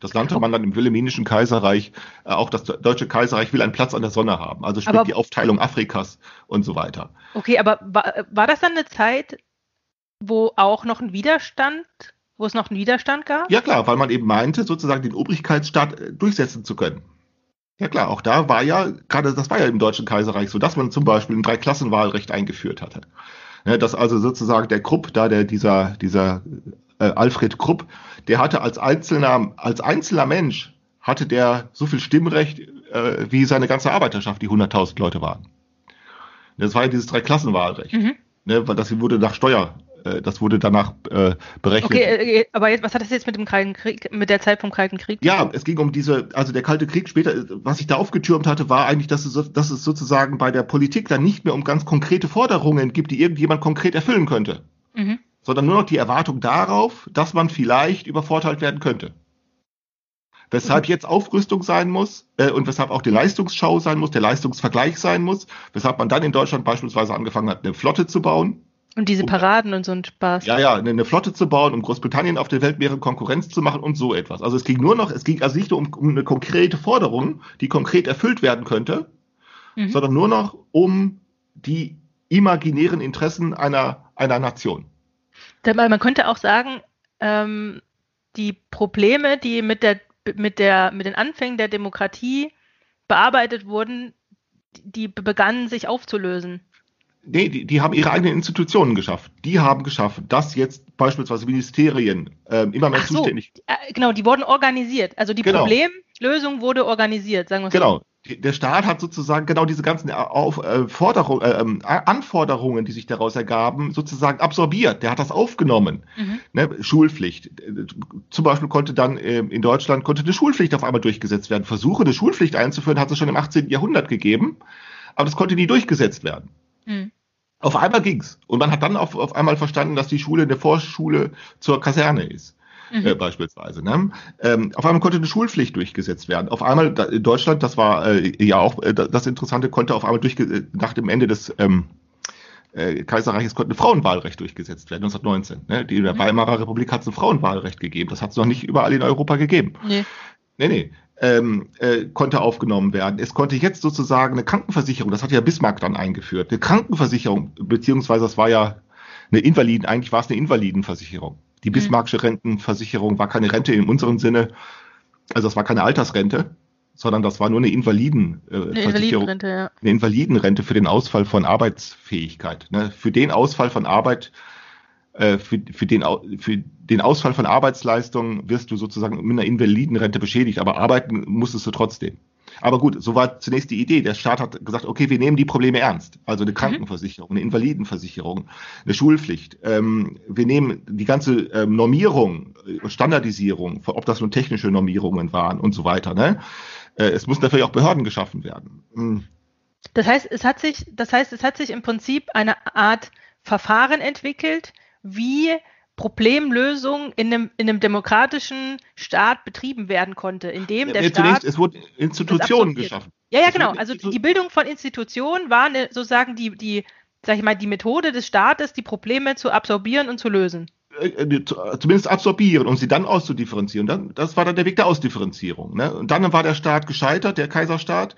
Das nannte man dann im Wilhelminischen Kaiserreich, äh, auch das Deutsche Kaiserreich will einen Platz an der Sonne haben. Also sprich Aber- die Aufteilung Afrikas und so weiter. Okay, aber war, war das dann eine Zeit, wo auch noch ein Widerstand, wo es noch einen Widerstand gab? Ja klar, weil man eben meinte, sozusagen den Obrigkeitsstaat äh, durchsetzen zu können. Ja klar, auch da war ja, gerade das war ja im Deutschen Kaiserreich so, dass man zum Beispiel ein Dreiklassenwahlrecht eingeführt hatte. Ne, dass also sozusagen der Krupp, da der dieser, dieser äh, Alfred Krupp, der hatte als einzelner, als einzelner Mensch, hatte der so viel Stimmrecht äh, wie seine ganze Arbeiterschaft, die 100.000 Leute waren. Das war ja dieses Dreiklassenwahlrecht. Mhm. Ne, weil das wurde nach Steuer, äh, das wurde danach äh, berechnet. Okay, äh, aber jetzt, was hat das jetzt mit dem Kalten Krieg, mit der Zeit vom Kalten Krieg? Ja, es ging um diese, also der Kalte Krieg später, was sich da aufgetürmt hatte, war eigentlich, dass es, so- dass es sozusagen bei der Politik dann nicht mehr um ganz konkrete Forderungen gibt, die irgendjemand konkret erfüllen könnte, Mhm. Sondern nur noch die Erwartung darauf, dass man vielleicht übervorteilt werden könnte. Weshalb jetzt Aufrüstung sein muss äh, und weshalb auch die Leistungsschau sein muss, der Leistungsvergleich sein muss, weshalb man dann in Deutschland beispielsweise angefangen hat, eine Flotte zu bauen. Und diese Paraden und so ein Spaß. Ja, ja, eine, eine Flotte zu bauen, um Großbritannien auf der Weltmeere Konkurrenz zu machen und so etwas. Also es ging nur noch, es ging also nicht nur um, um eine konkrete Forderung, die konkret erfüllt werden könnte, Mhm. sondern nur noch um die imaginären Interessen einer, einer Nation. Man könnte auch sagen, ähm, die Probleme, die mit der, mit der, mit den Anfängen der Demokratie bearbeitet wurden, die begannen sich aufzulösen. Nee, die, die haben ihre eigenen Institutionen geschaffen. Die haben geschaffen, dass jetzt beispielsweise Ministerien ähm, immer mehr Ach so, zuständig. äh, genau, die wurden organisiert. Also die Genau. Problemlösung wurde organisiert, sagen wir es so. Genau. Der Staat hat sozusagen genau diese ganzen Auf, äh, Forderung, äh, ähm, Anforderungen, die sich daraus ergaben, sozusagen absorbiert. Der hat das aufgenommen. Mhm. Ne, Schulpflicht. Äh, Zum Beispiel konnte dann ähm, in Deutschland konnte eine Schulpflicht auf einmal durchgesetzt werden. Versuche, eine Schulpflicht einzuführen, hat es schon im 18. Jahrhundert gegeben, aber das konnte nie durchgesetzt werden. Mhm. Auf einmal ging's. Und man hat dann auf, auf einmal verstanden, dass die Schule eine Vorschule zur Kaserne ist. Mhm. Äh, beispielsweise. Ne? Ähm, auf einmal konnte eine Schulpflicht durchgesetzt werden. Auf einmal da, in Deutschland, das war äh, ja auch äh, das Interessante, konnte auf einmal durchge äh, nach dem Ende des ähm, äh, Kaiserreiches konnte ein Frauenwahlrecht durchgesetzt werden, 1919. Ne? Die, in der Mhm. Weimarer Republik hat es ein Frauenwahlrecht gegeben. Das hat es noch nicht überall in Europa gegeben. Nee. Nee, nee. Ähm, äh, konnte aufgenommen werden. Es konnte jetzt sozusagen eine Krankenversicherung, das hat ja Bismarck dann eingeführt, eine Krankenversicherung, beziehungsweise das war ja eine Invaliden, eigentlich war es eine Invalidenversicherung. Die Mhm. Bismarckische Rentenversicherung war keine Rente in unserem Sinne, also das war keine Altersrente, sondern das war nur eine Invaliden, äh, Eine ja. eine Invalidenrente für den Ausfall von Arbeitsfähigkeit. Ne? Für den Ausfall von Arbeit, äh, für, für, den, für den Ausfall von Arbeitsleistungen wirst du sozusagen mit einer Invalidenrente beschädigt, aber arbeiten musstest du trotzdem. Aber gut, so war zunächst die Idee. Der Staat hat gesagt, okay, wir nehmen die Probleme ernst. Also eine Krankenversicherung, eine Invalidenversicherung, eine Schulpflicht. Ähm, wir nehmen die ganze ähm, Normierung, äh, Standardisierung, ob das nun technische Normierungen waren und so weiter. Ne? Äh, es müssen natürlich auch Behörden geschaffen werden. Hm. Das heißt, es hat sich, das heißt, es hat sich im Prinzip eine Art Verfahren entwickelt, wie Problemlösung in einem, in einem demokratischen Staat betrieben werden konnte, in dem der Nee, Staat es wurden Institutionen geschaffen. Ja, ja, genau. Also die Bildung von Institutionen war eine, sozusagen die, die, sag ich mal, die Methode des Staates, die Probleme zu absorbieren und zu lösen. äh, äh, äh, zumindest absorbieren und sie dann auszudifferenzieren. Dann, das war dann der Weg der Ausdifferenzierung. Ne? Und dann war der Staat gescheitert, der Kaiserstaat,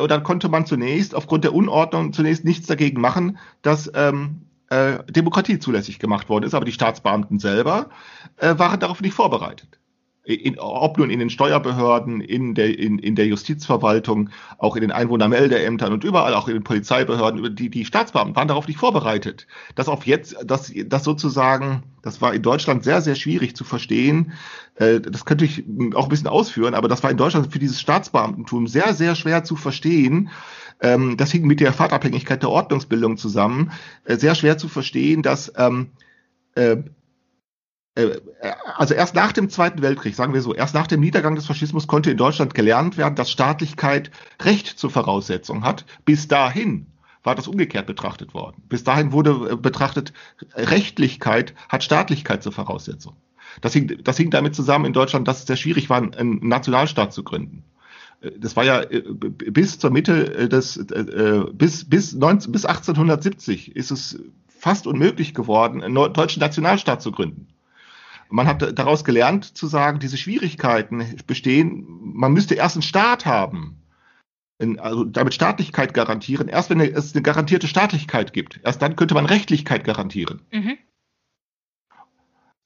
und dann konnte man zunächst aufgrund der Unordnung zunächst nichts dagegen machen, dass ähm, äh, Demokratie zulässig gemacht worden ist. Aber die Staatsbeamten selber äh, waren darauf nicht vorbereitet. In, ob nun in den Steuerbehörden, in der, in, in der Justizverwaltung, auch in den Einwohnermeldeämtern und überall, auch in den Polizeibehörden, die, die Staatsbeamten waren darauf nicht vorbereitet. Dass auf jetzt, dass, dass sozusagen, das war in Deutschland sehr, sehr schwierig zu verstehen. Äh, das könnte ich auch ein bisschen ausführen, aber das war in Deutschland für dieses Staatsbeamtentum sehr, sehr schwer zu verstehen. Ähm, das hing mit der Fahrtabhängigkeit der Ordnungsbildung zusammen. Äh, sehr schwer zu verstehen, dass ähm, äh, äh, also erst nach dem Zweiten Weltkrieg, sagen wir so, erst nach dem Niedergang des Faschismus konnte in Deutschland gelernt werden, dass Staatlichkeit Recht zur Voraussetzung hat. Bis dahin war das umgekehrt betrachtet worden. Bis dahin wurde äh, betrachtet, Rechtlichkeit hat Staatlichkeit zur Voraussetzung. Das hing, das hing damit zusammen in Deutschland, dass es sehr schwierig war, einen Nationalstaat zu gründen. Das war ja äh, bis zur Mitte äh, des, äh, bis, bis, 19, bis 1870 ist es fast unmöglich geworden, einen deutschen Nationalstaat zu gründen. Man hat daraus gelernt zu sagen, diese Schwierigkeiten bestehen, man müsste erst einen Staat haben, also damit Staatlichkeit garantieren. Erst wenn es eine garantierte Staatlichkeit gibt, erst dann könnte man Rechtlichkeit garantieren. Mhm.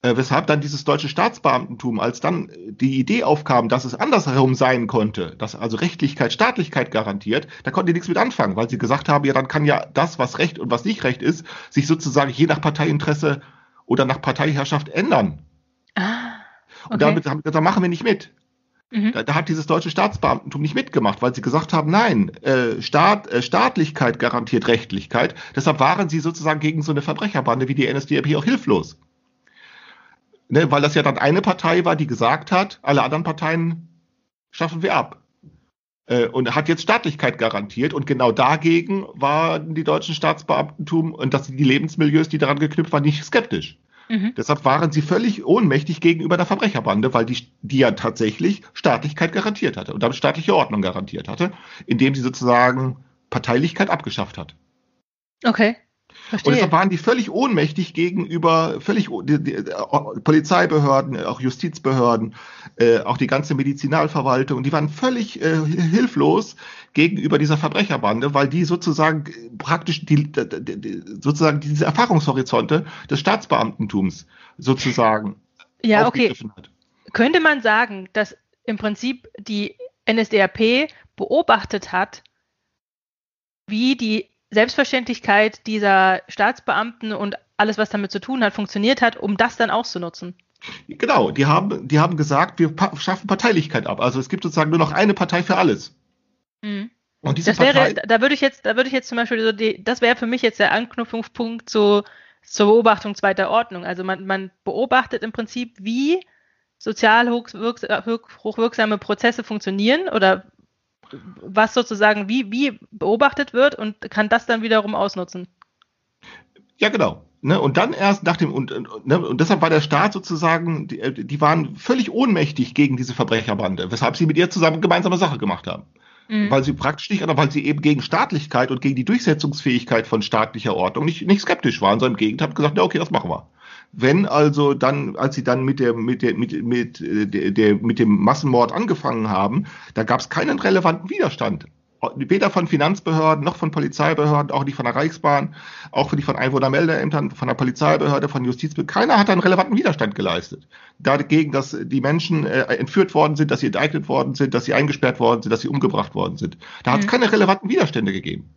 Äh, weshalb dann dieses deutsche Staatsbeamtentum, als dann äh, die Idee aufkam, dass es andersherum sein konnte, dass also Rechtlichkeit Staatlichkeit garantiert, da konnten die nichts mit anfangen, weil sie gesagt haben, ja, dann kann ja das, was Recht und was nicht Recht ist, sich sozusagen je nach Parteiinteresse oder nach Parteiherrschaft ändern. Ah, Und okay. damit haben da machen wir nicht mit. Mhm. Da, da hat dieses deutsche Staatsbeamtentum nicht mitgemacht, weil sie gesagt haben, nein, äh, Staat, äh, Staatlichkeit garantiert Rechtlichkeit. Deshalb waren sie sozusagen gegen so eine Verbrecherbande wie die NSDAP auch hilflos. Ne, weil das ja dann eine Partei war, die gesagt hat, alle anderen Parteien schaffen wir ab. Äh, und hat jetzt Staatlichkeit garantiert. Und genau dagegen waren die deutschen Staatsbeamtentum und das, die Lebensmilieus, die daran geknüpft waren, nicht skeptisch. Mhm. Deshalb waren sie völlig ohnmächtig gegenüber der Verbrecherbande, weil die, die ja tatsächlich Staatlichkeit garantiert hatte und damit staatliche Ordnung garantiert hatte, indem sie sozusagen Parteilichkeit abgeschafft hat. Okay. Und Verstehe. deshalb waren die völlig ohnmächtig gegenüber völlig die, die, äh, Polizeibehörden, auch Justizbehörden, äh, auch die ganze Medizinalverwaltung, die waren völlig äh, hilflos gegenüber dieser Verbrecherbande, weil die sozusagen äh, praktisch die, die, sozusagen diese Erfahrungshorizonte des Staatsbeamtentums sozusagen ja, okay. hat. Könnte man sagen, dass im Prinzip die NSDAP beobachtet hat, wie die Selbstverständlichkeit dieser Staatsbeamten und alles, was damit zu tun hat, funktioniert hat, um das dann auszunutzen. Genau, die haben, die haben gesagt, wir schaffen Parteilichkeit ab. Also es gibt sozusagen nur noch eine Partei für alles. Mhm. Und diese Das wäre, Partei, da würde ich jetzt, da würde ich jetzt zum Beispiel so die, das wäre für mich jetzt der Anknüpfungspunkt zu, zur Beobachtung zweiter Ordnung. Also man, man beobachtet im Prinzip, wie sozial hochwirks, hochwirksame Prozesse funktionieren oder was sozusagen wie, wie beobachtet wird und kann das dann wiederum ausnutzen. ja genau. Ne, und dann erst nach dem, und, und, ne, und deshalb war der Staat sozusagen, die, die waren völlig ohnmächtig gegen diese Verbrecherbande, weshalb sie mit ihr zusammen gemeinsame Sache gemacht haben. Mhm. Weil sie praktisch nicht, oder weil sie eben gegen Staatlichkeit und gegen die Durchsetzungsfähigkeit von staatlicher Ordnung nicht, nicht skeptisch waren, sondern im Gegenteil haben gesagt, ja, okay, das machen wir. Wenn also dann, als sie dann mit der, mit der, mit, mit, äh, der, der, mit dem Massenmord angefangen haben, da gab es keinen relevanten Widerstand. Weder von Finanzbehörden noch von Polizeibehörden, auch nicht von der Reichsbahn, auch nicht von Einwohnermeldeämtern, von der Polizeibehörde, von Justizbehörden. Keiner hat einen relevanten Widerstand geleistet. Dagegen, dass die Menschen äh, entführt worden sind, dass sie enteignet worden sind, dass sie eingesperrt worden sind, dass sie umgebracht worden sind. Da hat es Mhm. keine relevanten Widerstände gegeben.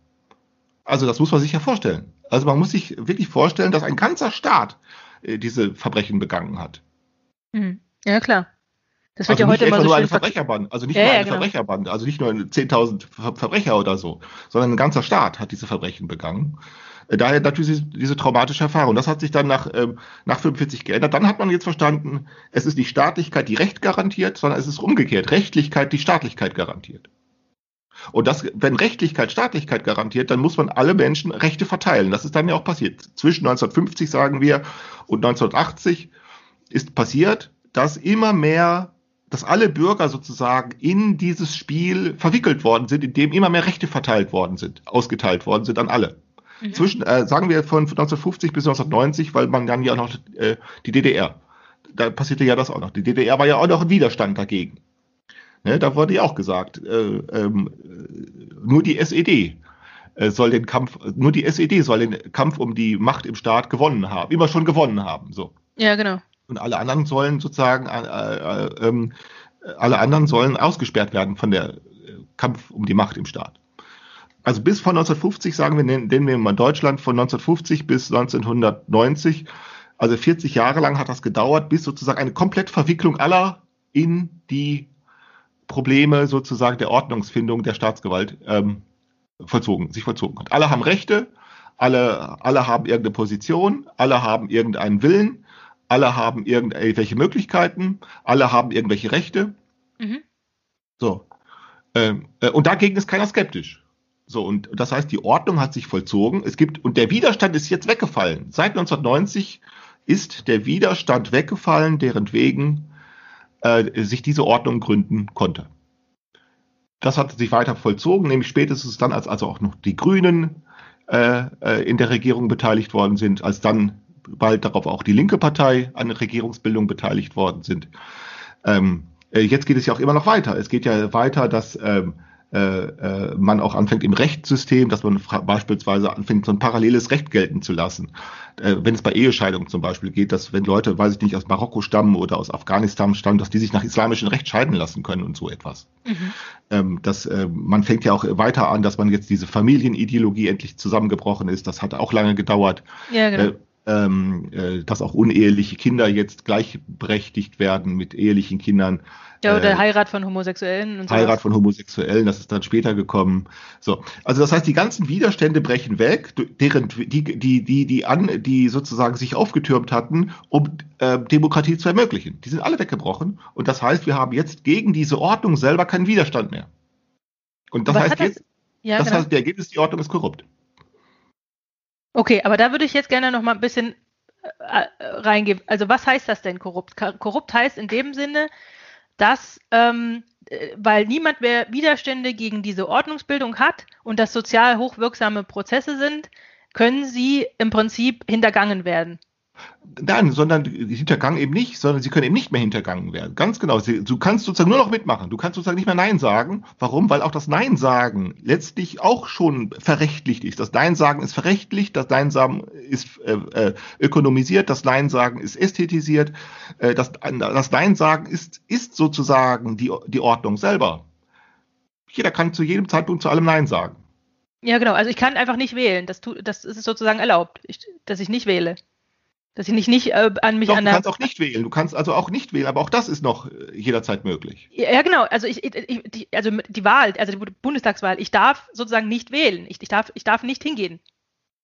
Also das muss man sich ja vorstellen. Also man muss sich wirklich vorstellen, dass ein ganzer Staat diese Verbrechen begangen hat. Mhm. Ja, klar. Das wird Also ja nicht heute immer etwa so nur eine ver- Verbrecherbande, also nicht Ja, nur ja, eine genau. Verbrecherbande, also nicht nur 10.000 Ver Verbrecher oder so, sondern ein ganzer Staat hat diese Verbrechen begangen. Äh, Daher natürlich diese, diese traumatische Erfahrung. Das hat sich dann nach, ähm, nach 45 geändert. Dann hat man jetzt verstanden, es ist nicht Staatlichkeit, die Recht garantiert, sondern es ist umgekehrt. Rechtlichkeit, die Staatlichkeit garantiert. Und das, wenn Rechtlichkeit Staatlichkeit garantiert, dann muss man alle Menschen Rechte verteilen. Das ist dann ja auch passiert. Zwischen 1950, sagen wir, und 1980 ist passiert, dass immer mehr, dass alle Bürger sozusagen in dieses Spiel verwickelt worden sind, in dem immer mehr Rechte verteilt worden sind, ausgeteilt worden sind an alle. Mhm. Zwischen, äh, sagen wir von 1950 bis 1990, weil man dann ja noch äh, die DDR, da passierte ja das auch noch. Die DDR war ja auch noch ein Widerstand dagegen. Ne, da wurde ja auch gesagt, äh, ähm, äh, nur die SED äh, soll den Kampf, nur die SED soll den Kampf um die Macht im Staat gewonnen haben, immer schon gewonnen haben. So. Ja, genau. Und alle anderen sollen sozusagen, äh, äh, ähm, alle anderen sollen ausgesperrt werden von der äh, Kampf um die Macht im Staat. Also bis von 1950, sagen wir, nennen, wir mal Deutschland, von 1950 bis 1990, also 40 Jahre lang hat das gedauert, bis sozusagen eine komplette Verwicklung aller in die Probleme sozusagen der Ordnungsfindung der Staatsgewalt ähm, vollzogen, sich vollzogen hat. Alle haben Rechte, alle, alle haben irgendeine Position, alle haben irgendeinen Willen, alle haben irgendwelche Möglichkeiten, alle haben irgendwelche Rechte. Mhm. So. Ähm, äh, und dagegen ist keiner skeptisch. So, und das heißt, die Ordnung hat sich vollzogen. Es gibt, und der Widerstand ist jetzt weggefallen. Seit 1990 ist der Widerstand weggefallen, deren wegen äh, sich diese Ordnung gründen konnte. Das hat sich weiter vollzogen, nämlich spätestens dann, als also auch noch die Grünen äh, äh, in der Regierung beteiligt worden sind, als dann bald darauf auch die linke Partei an der Regierungsbildung beteiligt worden sind. Ähm, äh, jetzt geht es ja auch immer noch weiter. Es geht ja weiter, dass ähm, äh, äh, man auch anfängt im Rechtssystem, dass man beispielsweise anfängt, so ein paralleles Recht gelten zu lassen. Äh, wenn es bei Ehescheidungen zum Beispiel geht, dass wenn Leute, weiß ich nicht, aus Marokko stammen oder aus Afghanistan stammen, dass die sich nach islamischem Recht scheiden lassen können und so etwas. Mhm. Ähm, das, äh, man fängt ja auch weiter an, dass man jetzt diese Familienideologie endlich zusammengebrochen ist. Das hat auch lange gedauert. Ja, genau. Äh, ähm, äh, dass auch uneheliche Kinder jetzt gleichberechtigt werden mit ehelichen Kindern. ja, oder äh, Heirat von Homosexuellen und so. Heirat von Homosexuellen, das ist dann später gekommen. So, also das heißt, die ganzen Widerstände brechen weg, deren die die die die an die sozusagen sich aufgetürmt hatten, um äh, Demokratie zu ermöglichen. Die sind alle weggebrochen und das heißt, wir haben jetzt gegen diese Ordnung selber keinen Widerstand mehr. Und das Was heißt hat das- jetzt, Ja, das genau. heißt, der Ergebnis, die Ordnung ist korrupt. Okay, aber da würde ich jetzt gerne noch mal ein bisschen äh, äh, reingehen. Also was heißt das denn korrupt? Korrupt heißt in dem Sinne, dass, ähm, äh, weil niemand mehr Widerstände gegen diese Ordnungsbildung hat und das sozial hochwirksame Prozesse sind, können sie im Prinzip hintergangen werden. Nein, sondern hintergangen eben nicht, sondern sie können eben nicht mehr hintergangen werden. Ganz genau. Sie, du kannst sozusagen nur noch mitmachen. Du kannst sozusagen nicht mehr Nein sagen. Warum? Weil auch das Nein sagen letztlich auch schon verrechtlicht ist. Das Nein sagen ist verrechtlicht, das Nein sagen ist äh, äh, ökonomisiert, das Nein sagen ist ästhetisiert, äh, das, das Nein sagen ist, ist sozusagen die, die Ordnung selber. Jeder kann zu jedem Zeitpunkt zu allem Nein sagen. Ja, genau. Also ich kann einfach nicht wählen. Das, tu, das ist sozusagen erlaubt, ich, dass ich nicht wähle. Dass ich nicht, nicht äh, an mich Doch, an du kannst auch nicht wählen. Du kannst also auch nicht wählen, aber auch das ist noch äh, jederzeit möglich. Ja, genau. Also ich, ich, ich die, also die Wahl, also die Bundestagswahl, ich darf sozusagen nicht wählen. Ich, ich, darf, ich darf nicht hingehen.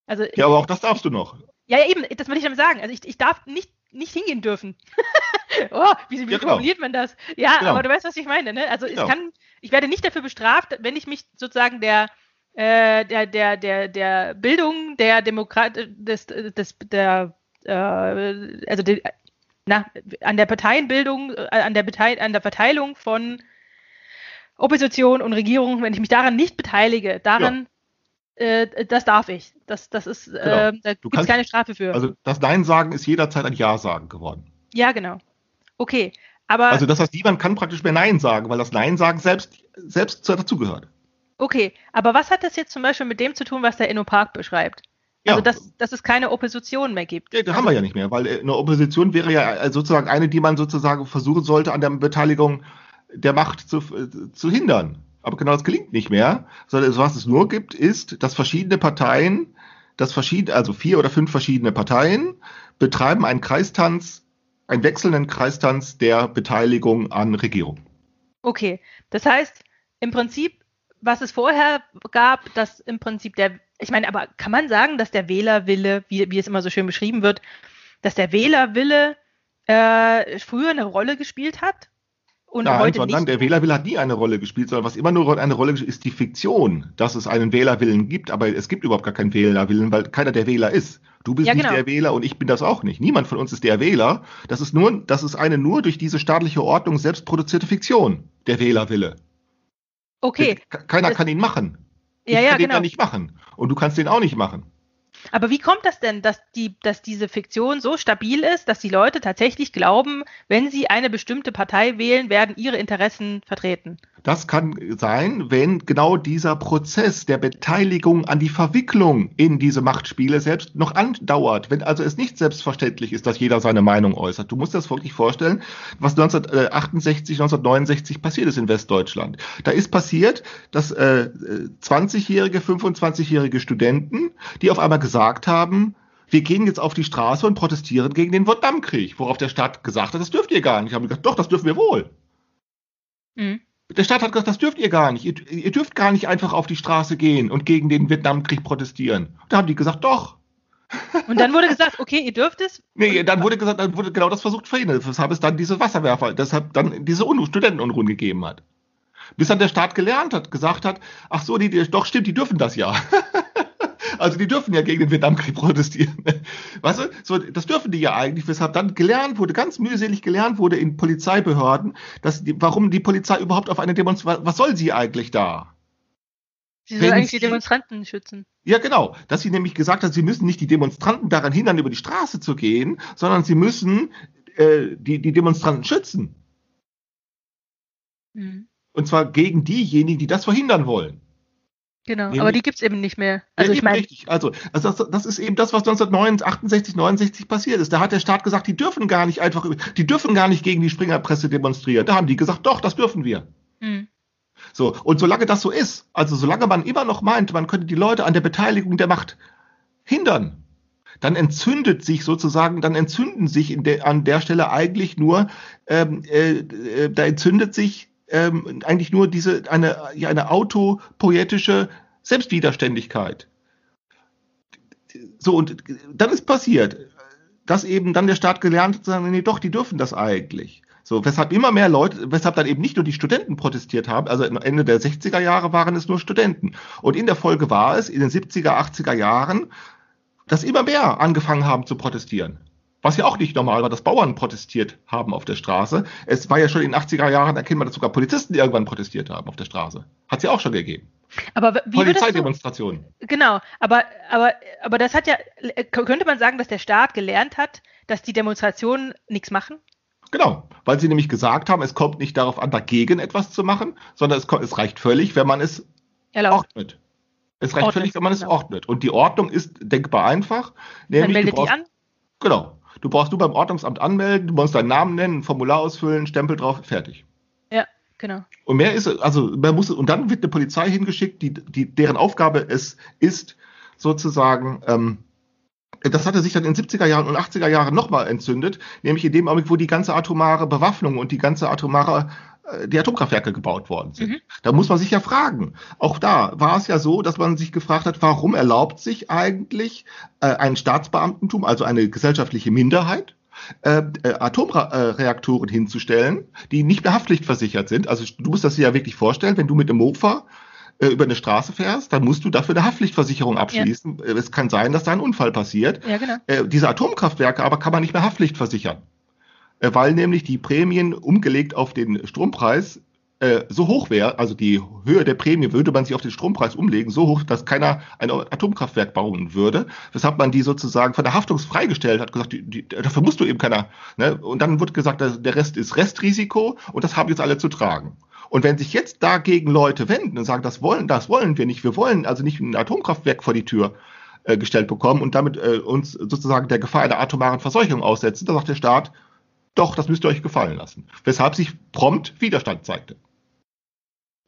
Also Ja, aber auch das darfst du noch. Ja, ja, eben, das will ich damit sagen. Also ich, ich darf nicht, nicht hingehen dürfen. [LAUGHS] oh, wie, wie Ja, genau. formuliert man das? Ja, Genau. aber du weißt, was ich meine, ne? Also Genau. ich kann, ich werde nicht dafür bestraft, wenn ich mich sozusagen der äh, der, der, der, der Bildung der Demokrat des, des der äh, also die, na, an der Parteienbildung, äh, an der an der Verteilung von Opposition und Regierung, wenn ich mich daran nicht beteilige, daran äh, das darf ich. Das, das ist, äh, da Du gibt es keine Strafe für. Also das Nein sagen ist jederzeit ein Ja sagen geworden. Ja, genau. Okay, aber Also das heißt, niemand kann praktisch mehr Nein sagen, weil das Nein sagen selbst, selbst dazugehört. okay, aber was hat das jetzt zum Beispiel mit dem zu tun, was der Inno Park beschreibt? Also Ja. dass, dass es keine Opposition mehr gibt. Ja, haben wir ja nicht mehr, weil äh, eine Opposition wäre ja äh, sozusagen eine, die man sozusagen versuchen sollte, an der Beteiligung der Macht zu, äh, zu hindern. Aber genau das gelingt nicht mehr, sondern was es nur gibt, ist, dass verschiedene Parteien, dass verschiedene, also vier oder fünf verschiedene Parteien betreiben einen Kreistanz, einen wechselnden Kreistanz der Beteiligung an Regierung. Okay, das heißt im Prinzip, was es vorher gab, dass im Prinzip der, ich meine, aber kann man sagen, dass der Wählerwille, wie, wie es immer so schön beschrieben wird, dass der Wählerwille äh, früher eine Rolle gespielt hat und Nein, heute sondern nicht? der Wählerwille hat nie eine Rolle gespielt, sondern was immer nur eine Rolle gespielt ist die Fiktion, dass es einen Wählerwillen gibt, aber es gibt überhaupt gar keinen Wählerwillen, weil keiner der Wähler ist. Du bist Ja, nicht genau. der Wähler und ich bin das auch nicht. Niemand von uns ist der Wähler. Das ist nur, das ist eine nur durch diese staatliche Ordnung selbst produzierte Fiktion, der Wählerwille. Okay, Ke- Keiner Das- kann ihn machen. Ja, ich ja, kann den genau. ja nicht machen. Und du kannst den auch nicht machen. Aber wie kommt das denn, dass, die, dass diese Fiktion so stabil ist, dass die Leute tatsächlich glauben, wenn sie eine bestimmte Partei wählen, werden ihre Interessen vertreten? Das kann sein, wenn genau dieser Prozess der Beteiligung an die Verwicklung in diese Machtspiele selbst noch andauert. Wenn also es nicht selbstverständlich ist, dass jeder seine Meinung äußert. Du musst dir das wirklich vorstellen, was 1968, 1969 passiert ist in Westdeutschland. Da ist passiert, dass äh, 20-jährige, 25-jährige Studenten, die auf einmal gesagt haben, wir gehen jetzt auf die Straße und protestieren gegen den Vietnamkrieg, worauf der Staat gesagt hat, das dürft ihr gar nicht. Haben gesagt, doch, das dürfen wir wohl. Mhm. Der Staat hat gesagt, das dürft ihr gar nicht. Ihr, ihr dürft gar nicht einfach auf die Straße gehen und gegen den Vietnamkrieg protestieren. Da haben die gesagt, doch. Und dann wurde gesagt, okay, ihr dürft es. Nee, dann wurde gesagt, dann wurde genau das versucht verhindert. Weshalb es dann diese Wasserwerfer, deshalb dann diese Un Studentenunruhen gegeben hat. Bis dann der Staat gelernt hat, gesagt hat, ach so, die, die doch stimmt, die dürfen das ja. [LAUGHS] also die dürfen ja gegen den Vietnamkrieg protestieren. [LAUGHS] Weißt du, so, das dürfen die ja eigentlich, weshalb dann gelernt wurde, ganz mühselig gelernt wurde in Polizeibehörden, dass die, warum die Polizei überhaupt auf eine Demonstration, was soll sie eigentlich da? Sie soll eigentlich die Demonstranten schützen. Ja, genau. Dass sie nämlich gesagt hat, sie müssen nicht die Demonstranten daran hindern, über die Straße zu gehen, sondern sie müssen äh, die, die Demonstranten schützen. Mhm. Und zwar gegen diejenigen, die das verhindern wollen. Genau, Nämlich- aber die gibt es eben nicht mehr. Also ja, ich meine, richtig. Also, also das, das ist eben das, was 1968, 69 passiert ist. Da hat der Staat gesagt, die dürfen gar nicht einfach, die dürfen gar nicht gegen die Springerpresse demonstrieren. Da haben die gesagt, doch, das dürfen wir. mhm. So, und solange das so ist, also solange man immer noch meint, man könnte die Leute an der Beteiligung der Macht hindern, dann entzündet sich sozusagen, dann entzünden sich in der, an der Stelle eigentlich nur, ähm, äh, äh, da entzündet sich ähm, eigentlich nur diese eine, ja, eine autopoetische Selbstwiderständigkeit. So, und dann ist passiert, dass eben dann der Staat gelernt hat, zu sagen, nee, doch, die dürfen das eigentlich. So, weshalb immer mehr Leute, weshalb dann eben nicht nur die Studenten protestiert haben, also Ende der 60er Jahre waren es nur Studenten. Und in der Folge war es in den 70er, 80er Jahren, dass immer mehr angefangen haben zu protestieren. Was ja auch nicht normal war, dass Bauern protestiert haben auf der Straße. Es war ja schon in den 80er Jahren erkennbar, dass sogar Polizisten irgendwann protestiert haben auf der Straße. Hat es ja auch schon gegeben. aber wie würdest du, Polizeidemonstrationen. genau, aber, aber, aber das hat ja, könnte man sagen, dass der Staat gelernt hat, dass die Demonstrationen nichts machen? Genau, weil sie nämlich gesagt haben, es kommt nicht darauf an, dagegen etwas zu machen, sondern es, es reicht völlig, wenn man es Erlaubt. ordnet. Es reicht Ordnet, völlig, wenn man es genau. ordnet. Und die Ordnung ist denkbar einfach. Nämlich, du meldet die an. Genau. Du brauchst du beim Ordnungsamt anmelden, du musst deinen Namen nennen, ein Formular ausfüllen, Stempel drauf, fertig. Ja, genau. Und mehr ist, also man muss, und dann wird eine Polizei hingeschickt, die, die, deren Aufgabe es ist, sozusagen, ähm, das hatte sich dann in den 70er Jahren und 80er Jahren nochmal entzündet, nämlich in dem Augenblick, wo die ganze atomare Bewaffnung und die ganze atomare äh, die Atomkraftwerke gebaut worden sind. Mhm. Da muss man sich ja fragen. Auch da war es ja so, dass man sich gefragt hat, warum erlaubt sich eigentlich äh, ein Staatsbeamtentum, also eine gesellschaftliche Minderheit, äh, äh, Atomreaktoren hinzustellen, die nicht mehr haftpflichtversichert sind. Also du musst das dir ja wirklich vorstellen, wenn du mit dem Mofa äh, über eine Straße fährst, dann musst du dafür eine Haftpflichtversicherung abschließen. Äh, Es kann sein, dass da ein Unfall passiert. Ja, genau. Äh, diese Atomkraftwerke aber kann man nicht mehr Haftpflicht versichern, äh, weil nämlich die Prämien umgelegt auf den Strompreis äh, so hoch wäre, also die Höhe der Prämie würde man sich auf den Strompreis umlegen, so hoch, dass keiner ein Atomkraftwerk bauen würde, weshalb man die sozusagen von der Haftung freigestellt hat, gesagt, die, die, dafür musst du eben keiner. Ne? Und dann wird gesagt, der Rest ist Restrisiko und das haben jetzt alle zu tragen. Und wenn sich jetzt dagegen Leute wenden und sagen, das wollen, das wollen wir nicht, wir wollen also nicht ein Atomkraftwerk vor die Tür äh, gestellt bekommen und damit äh, uns sozusagen der Gefahr einer atomaren Verseuchung aussetzen, dann sagt der Staat, doch, das müsst ihr euch gefallen lassen. Weshalb sich prompt Widerstand zeigte.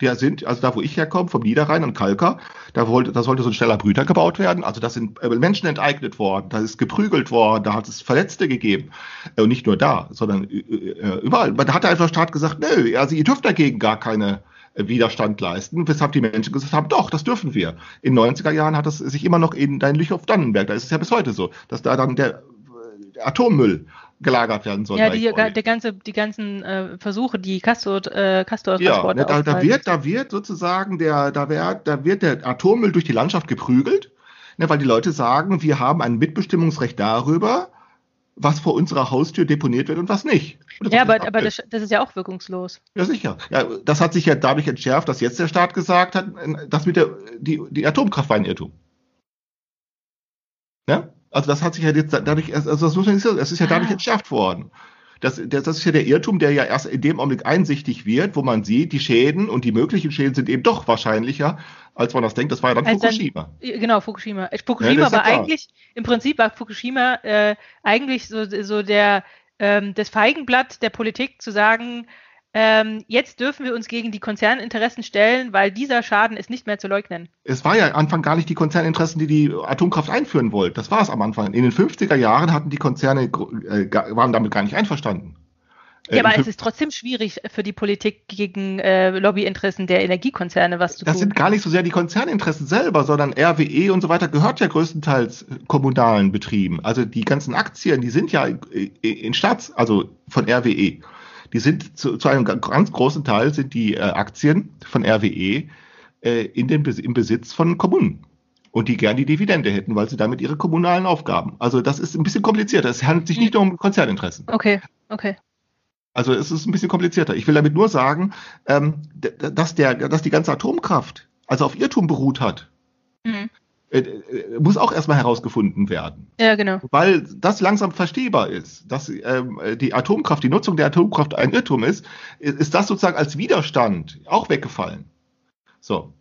Der sind, also da wo ich herkomme, vom Niederrhein und Kalker, da, wollte, da sollte so ein schneller Brüter gebaut werden. Also da sind äh, Menschen enteignet worden, da ist geprügelt worden, da hat es Verletzte gegeben. Äh, Und nicht nur da, sondern äh, überall. Da hat einfach der Staat gesagt, nö, also ihr dürft dagegen gar keine Widerstand leisten, weshalb die Menschen gesagt haben, doch, das dürfen wir. In den 90er Jahren hat es sich immer noch in dein Lüchow-Dannenberg, da ist es ja bis heute so, dass da dann der Atommüll gelagert werden soll. Ja, die, der ganze, die ganzen äh, Versuche, die Castor, äh, Castor Ja, ne, da, da wird, da wird sozusagen der, da wird, da wird der Atommüll durch die Landschaft geprügelt, ne, weil die Leute sagen, wir haben ein Mitbestimmungsrecht darüber, was vor unserer Haustür deponiert wird und was nicht. Ja, aber, aber das, das ist ja auch wirkungslos. ja sicher. Ja, das hat sich ja dadurch entschärft, dass jetzt der Staat gesagt hat, das mit der die, die Atomkraft war ein Irrtum. Ja? Also das hat sich ja jetzt dadurch, also das muss man nicht sagen, es ist ja dadurch Ah. entschärft worden. Das, das, das ist ja der Irrtum, der ja erst in dem Augenblick einsichtig wird, wo man sieht, die Schäden und die möglichen Schäden sind eben doch wahrscheinlicher, als man das denkt. Das war ja dann Als dann- Fukushima. Ja, Genau, Fukushima. Äh, Ja, Fukushima ja war klar. eigentlich, im Prinzip war Fukushima äh, eigentlich so, so der, ähm, das Feigenblatt der Politik zu sagen, ähm, jetzt dürfen wir uns gegen die Konzerninteressen stellen, weil dieser Schaden ist nicht mehr zu leugnen. Es war ja am Anfang gar nicht die Konzerninteressen, die die Atomkraft einführen wollten. Das war es am Anfang. In den 50er Jahren hatten die Konzerne, äh, waren damit gar nicht einverstanden. Äh, Ja, aber es ist trotzdem schwierig für die Politik gegen äh, Lobbyinteressen der Energiekonzerne was zu Das tun. sind gar nicht so sehr die Konzerninteressen selber, sondern RWE und so weiter gehört ja größtenteils kommunalen Betrieben. Also die ganzen Aktien, die sind ja äh, in Staats, also von RWE. Die sind zu, zu einem ganz großen Teil sind die äh, Aktien von RWE äh, in den, im Besitz von Kommunen. Und die gern die Dividende hätten, weil sie damit ihre kommunalen Aufgaben. Also das ist ein bisschen komplizierter. Es handelt sich nicht nur um Konzerninteressen. Okay, okay. Also es ist ein bisschen komplizierter. Ich will damit nur sagen, ähm, dass, der, dass die ganze Atomkraft also auf Irrtum beruht hat, Mhm. Äh, äh, muss auch erstmal herausgefunden werden. Ja, genau. Weil das langsam verstehbar ist, dass ähm, die Atomkraft, die Nutzung der Atomkraft ein Irrtum ist, ist ist das sozusagen als Widerstand auch weggefallen. So.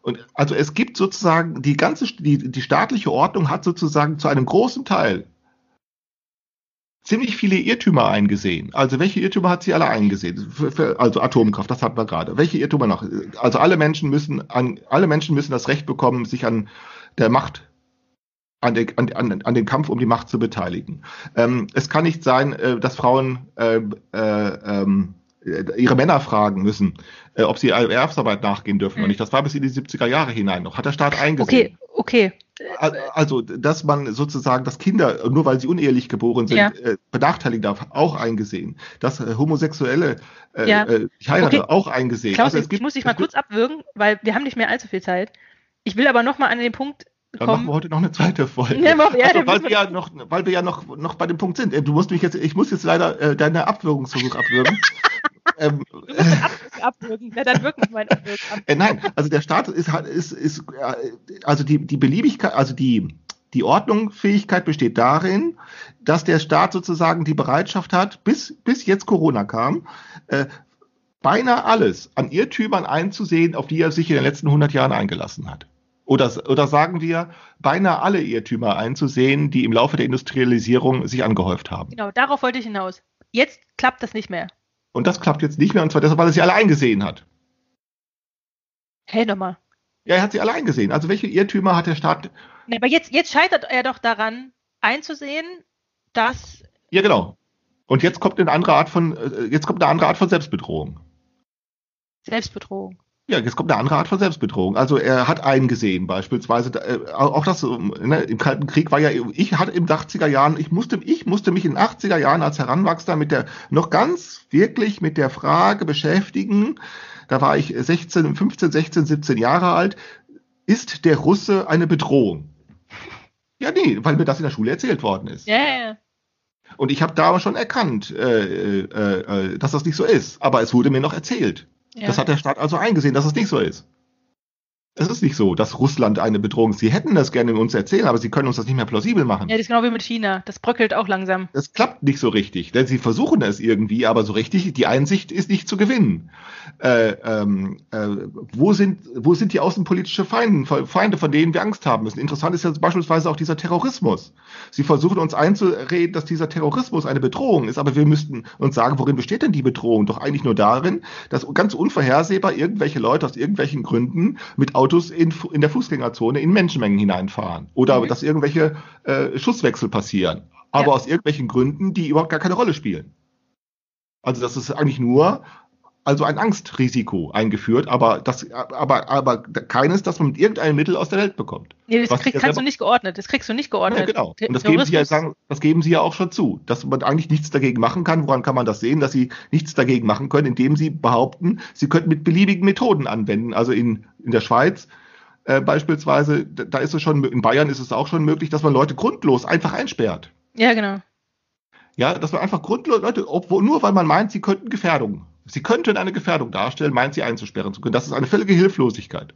Und also es gibt sozusagen die ganze, die, die staatliche Ordnung hat sozusagen zu einem großen Teil ziemlich viele Irrtümer eingesehen. Also welche Irrtümer hat sie alle eingesehen? Für, für, also Atomkraft, das hatten wir gerade. Welche Irrtümer noch? Also alle Menschen müssen an, alle Menschen müssen das Recht bekommen, sich an der Macht an, der, an, an, an den Kampf um die Macht zu beteiligen. Ähm, es kann nicht sein, äh, dass Frauen äh, äh, ähm, äh, ihre Männer fragen müssen, äh, ob sie Erwerbsarbeit nachgehen dürfen Mhm. oder nicht. Das war bis in die 70er Jahre hinein noch. Hat der Staat eingesehen. Okay, okay. Al- Also, dass man sozusagen, dass Kinder, nur weil sie unehelich geboren sind, Ja. äh, benachteiligen darf, auch eingesehen. Dass äh, Homosexuelle, Ja. äh, ich heirate, Okay. auch eingesehen. Klaus, Also es ich gibt- muss dich mal kurz abwürgen, weil wir haben nicht mehr allzu viel Zeit. Ich will aber noch mal an den Punkt Dann machen wir heute noch eine zweite Folge. [LAUGHS] Ja, mach- ja, also, weil, wir ja noch, weil wir ja noch, noch bei dem Punkt sind. Äh, Du musst mich jetzt, ich muss jetzt leider äh, deine Abwürgungsversuch abwürgen. [LAUGHS] ähm, Du musst Ab abwürgen. Ja, dann wirken mein Abwürgen ab. äh, nein, also der Staat ist, ist, ist äh, also die, die Beliebigkeit, also die, die Ordnungsfähigkeit besteht darin, dass der Staat sozusagen die Bereitschaft hat, bis, bis jetzt Corona kam, äh, beinahe alles an Irrtümern einzusehen, auf die er sich in den letzten 100 Jahren eingelassen hat. Oder, oder sagen wir, beinahe alle Irrtümer einzusehen, die im Laufe der Industrialisierung sich angehäuft haben. Genau, darauf wollte ich hinaus. Jetzt klappt das nicht mehr. Und das klappt jetzt nicht mehr, und zwar deshalb, weil er sie alle eingesehen hat. Hey, nochmal. Ja, er hat sie alle eingesehen. Also welche Irrtümer hat der Staat? Nee, aber jetzt, jetzt scheitert er doch daran, einzusehen, dass. Ja, genau. Und jetzt kommt eine andere Art von, äh, jetzt kommt eine andere Art von Selbstbedrohung. Selbstbedrohung. Ja, jetzt kommt eine andere Art von Selbstbedrohung. Also er hat eingesehen, beispielsweise, äh, auch das ne, im Kalten Krieg war ja, ich hatte im 80er Jahren, ich musste, ich musste mich in den 80er Jahren als Heranwachsender mit der, noch ganz wirklich mit der Frage beschäftigen, da war ich 16, 15, 16, 17 Jahre alt, ist der Russe eine Bedrohung? Ja, nee, weil mir das in der Schule erzählt worden ist. Ja. Und ich habe da schon erkannt, äh, äh, äh, dass das nicht so ist. Aber es wurde mir noch erzählt. Ja. Das hat der Staat also eingesehen, dass es nicht so ist. Es ist nicht so, dass Russland eine Bedrohung ist. Sie hätten das gerne uns erzählen, aber sie können uns das nicht mehr plausibel machen. ja, das ist genau wie mit China. Das bröckelt auch langsam. Das klappt nicht so richtig, denn sie versuchen es irgendwie, aber so richtig, die Einsicht ist nicht zu gewinnen. Äh, ähm, äh, wo, sind, wo sind die außenpolitische Feinde, Feinde, von denen wir Angst haben müssen? Interessant ist jetzt beispielsweise auch dieser Terrorismus. Sie versuchen uns einzureden, dass dieser Terrorismus eine Bedrohung ist, aber wir müssten uns sagen, worin besteht denn die Bedrohung? Doch eigentlich nur darin, dass ganz unvorhersehbar irgendwelche Leute aus irgendwelchen Gründen mit Autos in, in der Fußgängerzone in Menschenmengen hineinfahren. Oder Mhm. dass irgendwelche äh, Schusswechsel passieren. Aber Ja. aus irgendwelchen Gründen, die überhaupt gar keine Rolle spielen. Also das ist eigentlich nur also ein Angstrisiko eingeführt, aber das, aber, aber keines, das man mit irgendeinem Mittel aus der Welt bekommt. Nee, das krieg, ja kannst du nicht geordnet. Das kriegst du nicht geordnet. Ja, genau. Und das geben, sie ja, das geben Sie ja auch schon zu, dass man eigentlich nichts dagegen machen kann. Woran kann man das sehen, dass Sie nichts dagegen machen können, indem Sie behaupten, Sie könnten mit beliebigen Methoden anwenden. Also in, in der Schweiz äh, beispielsweise, da ist es schon, in Bayern ist es auch schon möglich, dass man Leute grundlos einfach einsperrt. Ja, genau. Ja, dass man einfach grundlos, Leute, obwohl, nur weil man meint, sie könnten Gefährdung, sie könnten eine Gefährdung darstellen, meint sie einzusperren zu können. Das ist eine völlige Hilflosigkeit.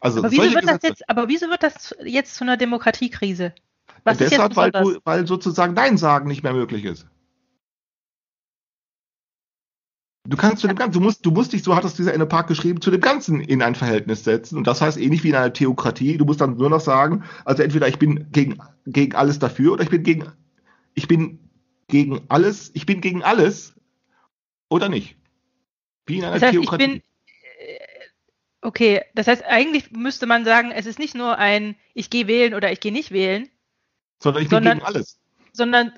Also Aber wieso wird das jetzt, aber wieso wird das jetzt zu einer Demokratiekrise? Was deshalb, weil, du, weil sozusagen Nein sagen nicht mehr möglich ist. Du kannst zu dem Ganzen, du musst, du musst dich, so hat es dieser Inne Park geschrieben, zu dem Ganzen in ein Verhältnis setzen. Und das heißt ähnlich wie in einer Theokratie, du musst dann nur noch sagen, also entweder ich bin gegen, gegen alles dafür oder ich bin gegen, ich bin gegen alles, ich bin gegen alles oder nicht. Wie in einer Das heißt, ich Theokratie. bin. äh, Okay, das heißt, eigentlich müsste man sagen, es ist nicht nur ein Ich gehe wählen oder ich gehe nicht wählen, sondern ich bin sondern- gegen alles. sondern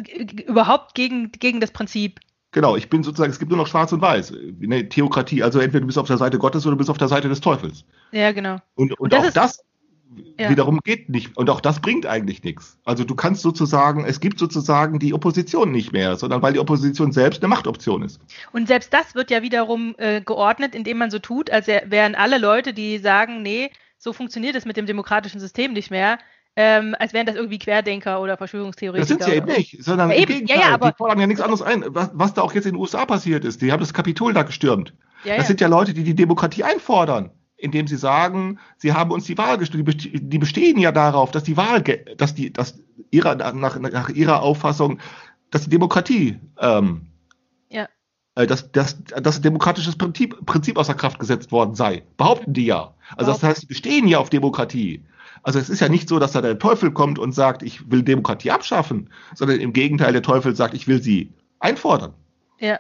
überhaupt gegen, gegen das Prinzip. Genau, ich bin sozusagen, es gibt nur noch schwarz und weiß. Eine Theokratie, also entweder du bist auf der Seite Gottes oder du bist auf der Seite des Teufels. Ja, genau. Und, und, das auch ist- das Ja. wiederum geht nicht. Und auch das bringt eigentlich nichts. Also du kannst sozusagen, es gibt sozusagen die Opposition nicht mehr, sondern weil die Opposition selbst eine Machtoption ist. Und selbst das wird ja wiederum äh, geordnet, indem man so tut, als wär- wären alle Leute, die sagen, nee, so funktioniert es mit dem demokratischen System nicht mehr, ähm, als wären das irgendwie Querdenker oder Verschwörungstheoretiker. Das sind sie eben oder- nicht, sondern Ja, eben. Ja, ja, aber- die fordern ja nichts anderes ein. Was, was da auch jetzt in den USA passiert ist, die haben das Kapitol da gestürmt. Ja, Das ja. sind ja Leute, die die Demokratie einfordern, indem sie sagen, sie haben uns die Wahl gestellt. Die beste- Die bestehen ja darauf, dass die Wahl, dass die, dass ihrer, nach, nach ihrer Auffassung, dass die Demokratie, ähm, Ja. äh, dass, dass, dass ein demokratisches Prinzip, Prinzip außer Kraft gesetzt worden sei. Behaupten die ja. Also das Behaupten. heißt, sie bestehen ja auf Demokratie. Also es ist ja nicht so, dass da der Teufel kommt und sagt, ich will Demokratie abschaffen, sondern im Gegenteil, der Teufel sagt, ich will sie einfordern. ja.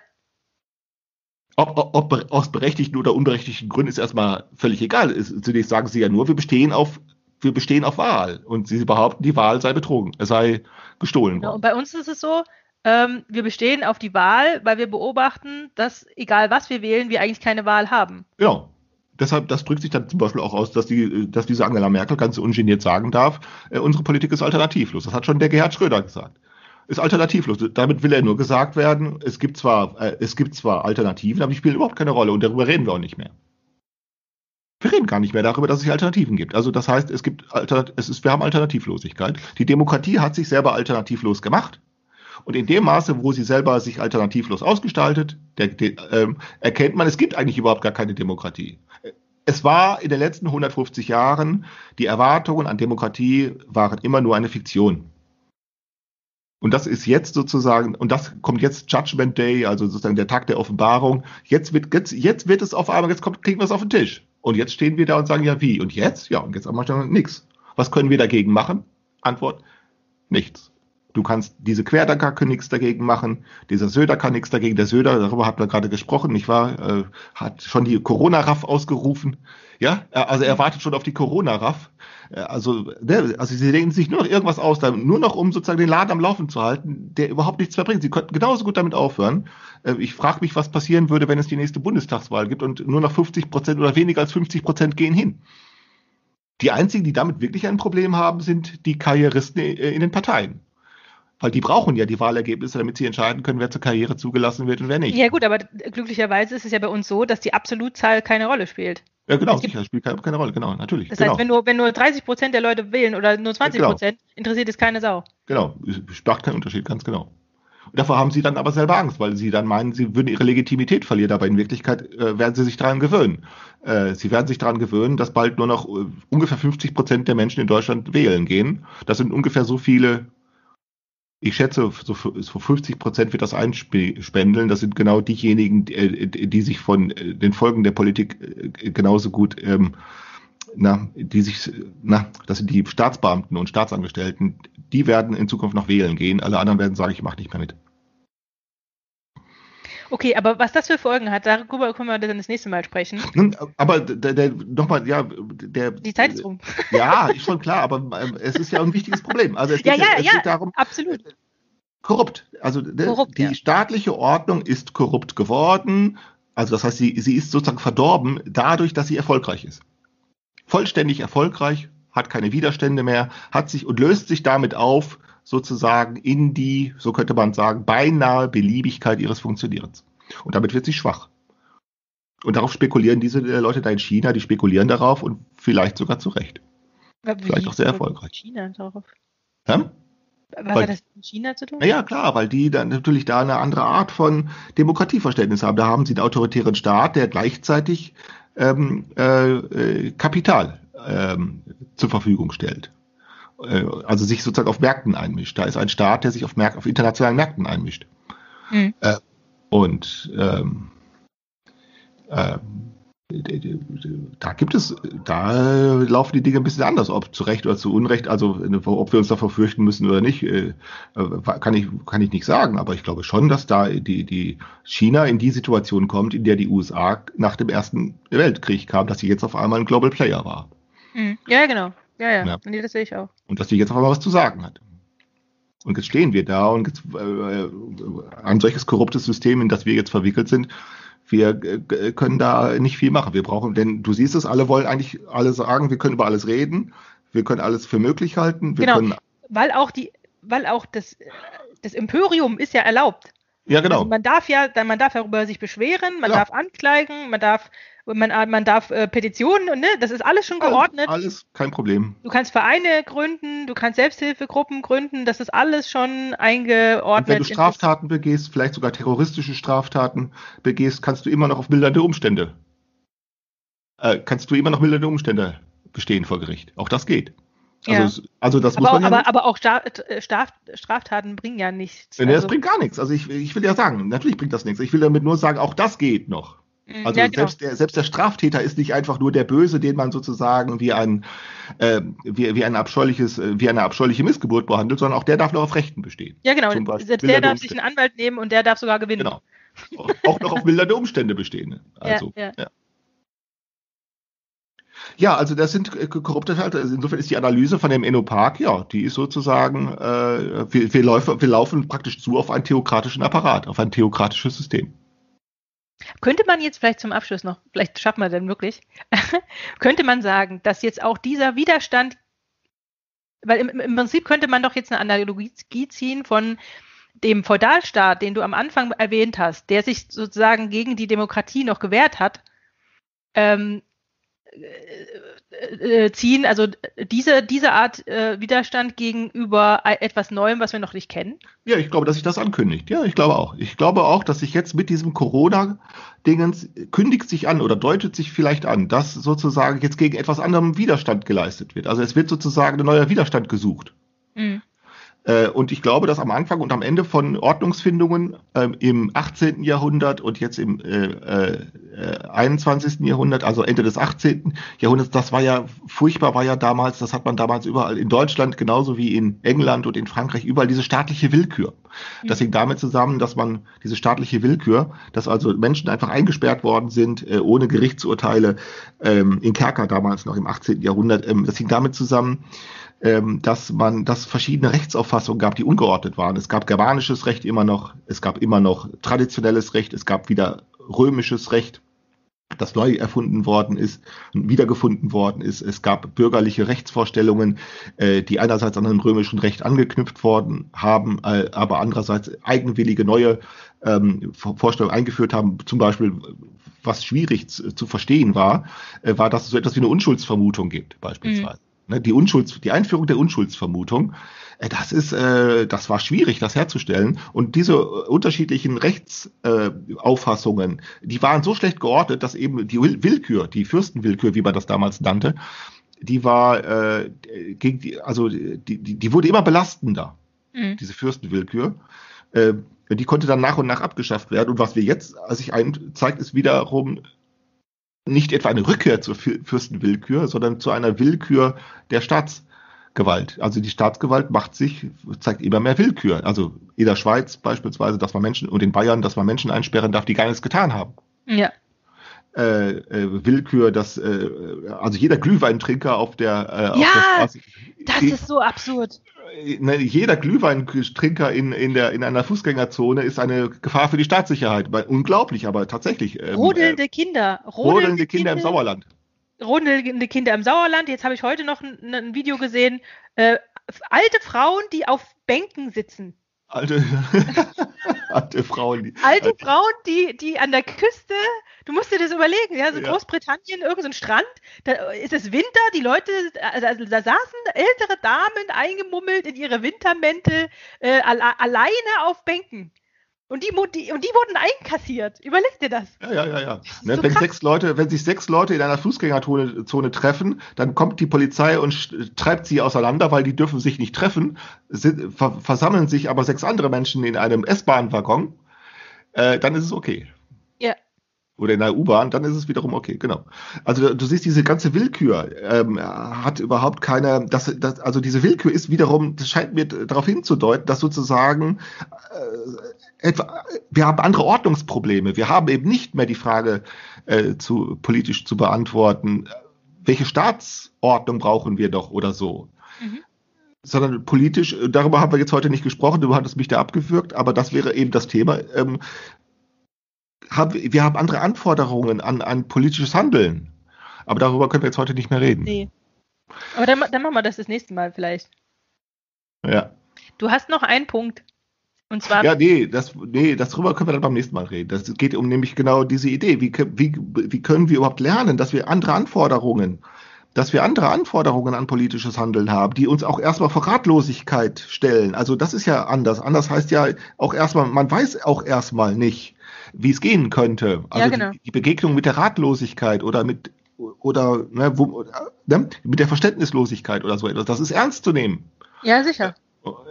Ob, ob, ob aus berechtigten oder unberechtigten Gründen ist erstmal völlig egal. Ist, zunächst sagen sie ja nur, wir bestehen auf, wir bestehen auf Wahl. Und sie behaupten, die Wahl sei betrogen, es sei gestohlen Genau. Und worden. bei uns ist es so, ähm, wir bestehen auf die Wahl, weil wir beobachten, dass egal was wir wählen, wir eigentlich keine Wahl haben. Genau. Deshalb, das drückt sich dann zum Beispiel auch aus, dass, die, dass diese Angela Merkel ganz ungeniert sagen darf, äh, unsere Politik ist alternativlos. Das hat schon der Gerhard Schröder gesagt. Ist alternativlos. Damit will er nur gesagt werden, es gibt zwar, äh, es gibt zwar Alternativen, aber die spielen überhaupt keine Rolle und darüber reden wir auch nicht mehr. Wir reden gar nicht mehr darüber, dass es Alternativen gibt. Also das heißt, es gibt Alternat es ist, wir haben Alternativlosigkeit. Die Demokratie hat sich selber alternativlos gemacht. Und in dem Maße, wo sie selber sich alternativlos ausgestaltet, der, der, ähm, erkennt man, es gibt eigentlich überhaupt gar keine Demokratie. Es war in den letzten 150 Jahren, die Erwartungen an Demokratie waren immer nur eine Fiktion. Und das ist jetzt sozusagen, und das kommt jetzt Judgment Day, also sozusagen der Tag der Offenbarung. Jetzt wird, jetzt, jetzt wird es auf einmal, jetzt kommt, kriegen wir es auf den Tisch. Und jetzt stehen wir da und sagen, ja, wie? Und jetzt? Ja, und jetzt haben wir schon nichts. Was können wir dagegen machen? Antwort, nichts. Du kannst, diese Querdenker können nichts dagegen machen, dieser Söder kann nichts dagegen. Der Söder, darüber habt ihr gerade gesprochen, nicht wahr, äh, hat schon die Corona-Raff ausgerufen. Ja, äh, also er wartet schon auf die Corona-Raff. Äh, also, ne, also sie denken sich nur noch irgendwas aus, nur noch um sozusagen den Laden am Laufen zu halten, der überhaupt nichts mehr bringt. Sie könnten genauso gut damit aufhören. Äh, ich frage mich, was passieren würde, wenn es die nächste Bundestagswahl gibt und nur noch 50 Prozent oder weniger als 50 Prozent gehen hin. Die einzigen, die damit wirklich ein Problem haben, sind die Karrieristen in den Parteien. Weil die brauchen ja die Wahlergebnisse, damit sie entscheiden können, wer zur Karriere zugelassen wird und wer nicht. Ja gut, aber glücklicherweise ist es ja bei uns so, dass die Absolutzahl keine Rolle spielt. Ja, genau, sicher, spielt keine, keine, Rolle, genau, natürlich. Das genau. heißt, wenn nur, wenn nur 30 Prozent der Leute wählen oder nur 20 Prozent, genau. interessiert es keine Sau. Genau, es macht keinen Unterschied, ganz genau. Und davor haben sie dann aber selber Angst, weil sie dann meinen, sie würden ihre Legitimität verlieren. Aber in Wirklichkeit äh, werden sie sich daran gewöhnen. Äh, sie werden sich daran gewöhnen, dass bald nur noch äh, ungefähr 50 Prozent der Menschen in Deutschland wählen gehen. Das sind ungefähr so viele ich schätze, so, so 50 Prozent wird das einspendeln. Das sind genau diejenigen, die, äh, die sich von äh, den Folgen der Politik äh, genauso gut, ähm, na, die sich, na, das sind die Staatsbeamten und Staatsangestellten, die werden in Zukunft noch wählen gehen. Alle anderen werden sagen, ich mache nicht mehr mit. Okay, aber was das für Folgen hat, darüber können wir dann das nächste Mal sprechen. Aber der, der nochmal, ja, der. Die Zeit ist rum. [LAUGHS] Ja, ist schon klar, aber ähm, es ist ja ein wichtiges Problem. Also es geht, ja, ja, es ja, geht darum. Absolut. Korrupt. Also korrupt, die ja. staatliche Ordnung ist korrupt geworden. Also das heißt, sie, sie ist sozusagen verdorben dadurch, dass sie erfolgreich ist. Vollständig erfolgreich, hat keine Widerstände mehr, hat sich und löst sich damit auf, sozusagen in die, so könnte man sagen, beinahe Beliebigkeit ihres Funktionierens. Und damit wird sie schwach. Und darauf spekulieren diese äh, Leute da in China, die spekulieren darauf und vielleicht sogar zu Recht. vielleicht auch sehr erfolgreich. China darauf? Ja? Was weil, hat das mit China zu tun? Ja, klar, weil die dann natürlich da eine andere Art von Demokratieverständnis haben. Da haben sie einen autoritären Staat, der gleichzeitig ähm, äh, äh Kapital ähm, zur Verfügung stellt. Äh, also sich sozusagen auf Märkten einmischt. Da ist ein Staat, der sich auf, Märk auf internationalen Märkten einmischt. Mhm. Äh, und ähm, äh, da gibt es, da laufen die Dinge ein bisschen anders, ob zu Recht oder zu Unrecht, also ob wir uns davor fürchten müssen oder nicht, äh, kann ich, kann ich nicht sagen, aber ich glaube schon, dass da die, die China in die Situation kommt, in der die USA nach dem Ersten Weltkrieg kam, dass sie jetzt auf einmal ein Global Player war. Mhm. Ja, genau. Ja, ja, ja. Nee, das sehe ich auch. Und dass die jetzt auf einmal was zu sagen hat. Und jetzt stehen wir da und jetzt, äh, ein solches korruptes System, in das wir jetzt verwickelt sind, wir äh, können da nicht viel machen. Wir brauchen, denn du siehst es, alle wollen eigentlich alle sagen, wir können über alles reden, wir können alles für möglich halten. genau, können, weil auch die, weil auch das, das Imperium ist ja erlaubt. Ja, genau. Also man darf ja, man darf darüber sich beschweren, man ja. darf anklagen, man darf man, man darf äh, Petitionen, ne? das ist alles schon geordnet. Alles, kein Problem. Du kannst Vereine gründen, du kannst Selbsthilfegruppen gründen, das ist alles schon eingeordnet. Und wenn du Straftaten begehst, vielleicht sogar terroristische Straftaten begehst, kannst du immer noch auf mildernde Umstände. Äh, kannst du immer noch mildernde Umstände bestehen vor Gericht. Auch das geht. Also, ja. also das aber, muss man aber, ja aber auch äh, Straf, Straftaten bringen ja nichts. Nee, also, das bringt gar nichts. Also ich, ich will ja sagen, natürlich bringt das nichts. Ich will damit nur sagen, auch das geht noch. Mhm. Also ja, genau. selbst, der, selbst der Straftäter ist nicht einfach nur der Böse, den man sozusagen wie ein, äh, wie, wie ein abscheuliches, äh, wie eine abscheuliche Missgeburt behandelt, sondern auch der darf noch auf Rechten bestehen. Ja, genau. Selbst der darf sich einen Anwalt nehmen und der darf sogar gewinnen. Genau. Auch noch auf mildernde Umstände bestehen. Also, ja, ja. ja. Ja, also das sind äh, korrupte Fälle. Also insofern ist die Analyse von dem Enopark, ja, die ist sozusagen, äh, wir, wir, laufen, wir laufen praktisch zu auf einen theokratischen Apparat, auf ein theokratisches System. Könnte man jetzt vielleicht zum Abschluss noch, vielleicht schaffen wir denn wirklich, [LAUGHS] könnte man sagen, dass jetzt auch dieser Widerstand, weil im, im Prinzip könnte man doch jetzt eine Analogie ziehen von dem Feudalstaat, den du am Anfang erwähnt hast, der sich sozusagen gegen die Demokratie noch gewehrt hat, ähm, äh, äh, ziehen, also diese, diese Art äh, Widerstand gegenüber etwas Neuem, was wir noch nicht kennen? Ja, ich glaube, dass sich das ankündigt. Ja, ich glaube auch. Ich glaube auch, dass sich jetzt mit diesem Corona-Dingens kündigt sich an oder deutet sich vielleicht an, dass sozusagen jetzt gegen etwas anderem Widerstand geleistet wird. Also es wird sozusagen ein neuer Widerstand gesucht. Mhm. Äh, und ich glaube, dass am Anfang und am Ende von Ordnungsfindungen ähm, im 18. Jahrhundert und jetzt im äh, äh, 21. Jahrhundert, also Ende des 18. Jahrhunderts, das war ja furchtbar, war ja damals, das hat man damals überall in Deutschland genauso wie in England und in Frankreich überall diese staatliche Willkür. Das hing damit zusammen, dass man diese staatliche Willkür, dass also Menschen einfach eingesperrt worden sind, äh, ohne Gerichtsurteile, ähm, in Kerker damals noch im 18. Jahrhundert, ähm, das hing damit zusammen, ähm, dass man, dass verschiedene Rechtsauffassungen gab, die ungeordnet waren. Es gab germanisches Recht immer noch, es gab immer noch traditionelles Recht, es gab wieder römisches Recht, das neu erfunden worden ist und wiedergefunden worden ist. Es gab bürgerliche Rechtsvorstellungen, äh, die einerseits an dem römischen Recht angeknüpft worden haben, äh, aber andererseits eigenwillige neue ähm, Vorstellungen eingeführt haben. Zum Beispiel, was schwierig zu, zu verstehen war, äh, war, dass es so etwas wie eine Unschuldsvermutung gibt, beispielsweise. Mhm. Ne, die Unschulds, die Einführung der Unschuldsvermutung, äh, das ist, äh, das war schwierig, das herzustellen. Und diese äh, unterschiedlichen Rechtsauffassungen, die waren so schlecht geordnet, dass eben die Willkür, die Fürstenwillkür, wie man das damals nannte, die war äh, gegen die, also die, die, die wurde immer belastender, mhm. diese Fürstenwillkür. Äh, die konnte dann nach und nach abgeschafft werden. Und was wir jetzt sich ein, zeigt, ist wiederum nicht etwa eine Rückkehr zur Fürstenwillkür, sondern zu einer Willkür der Staatsgewalt. Also die Staatsgewalt macht sich, zeigt immer mehr Willkür. Also in der Schweiz beispielsweise, dass man Menschen und in Bayern, dass man Menschen einsperren darf, die gar nichts getan haben. Ja. Äh, äh, Willkür, dass äh, also jeder Glühweintrinker auf der, äh, auf ja, der Straße. Das ist so absurd. Ne, jeder Glühweintrinker in, in, der, in einer Fußgängerzone ist eine Gefahr für die Staatssicherheit. Unglaublich, aber tatsächlich. Ähm, rodelnde Kinder. Rodelnde, rodelnde Kinder, Kinder, im Sauerland. Rodelnde Kinder im Sauerland. Jetzt habe ich heute noch ein, ein Video gesehen. Äh, alte Frauen, die auf Bänken sitzen. Alte, [LAUGHS] alte Frauen. Die, alte, alte Frauen, die, die an der Küste, du musst dir das überlegen, ja, so ja. Großbritannien, irgendein so Strand, da ist es Winter, die Leute, also da saßen ältere Damen eingemummelt in ihre Wintermäntel, äh, alle, alleine auf Bänken. Und die, die, und die wurden einkassiert. Überleg dir das. Ja, ja, ja, ja. Ne, so wenn, sechs Leute, wenn sich sechs Leute in einer Fußgängerzone Zone treffen, dann kommt die Polizei und treibt sie auseinander, weil die dürfen sich nicht treffen, sind, ver versammeln sich aber sechs andere Menschen in einem S-Bahn-Waggon, äh, dann ist es okay. Ja. Oder in der U-Bahn, dann ist es wiederum okay, genau. Also du siehst, diese ganze Willkür ähm, hat überhaupt keine, das, das, also diese Willkür ist wiederum, das scheint mir darauf hinzudeuten, dass sozusagen äh, etwa, wir haben andere Ordnungsprobleme. Wir haben eben nicht mehr die Frage äh, zu, politisch zu beantworten, welche Staatsordnung brauchen wir doch oder so. Mhm. Sondern politisch, darüber haben wir jetzt heute nicht gesprochen, du hattest mich da abgewürgt, aber das wäre eben das Thema. Ähm, haben, wir haben andere Anforderungen an, an politisches Handeln. Aber darüber können wir jetzt heute nicht mehr reden. Nee. Aber dann, dann machen wir das das nächste Mal vielleicht. Ja. Du hast noch einen Punkt. Und zwar. Ja, nee, das, nee, darüber können wir dann beim nächsten Mal reden. Das geht um nämlich genau diese Idee. Wie, wie, wie können wir überhaupt lernen, dass wir andere Anforderungen, dass wir andere Anforderungen an politisches Handeln haben, die uns auch erstmal vor Ratlosigkeit stellen. Also das ist ja anders. Anders heißt ja auch erstmal, man weiß auch erstmal nicht, wie es gehen könnte. Also ja, genau. die, die Begegnung mit der Ratlosigkeit oder mit oder ne, wo, ne, mit der Verständnislosigkeit oder so etwas, das ist ernst zu nehmen. Ja, sicher.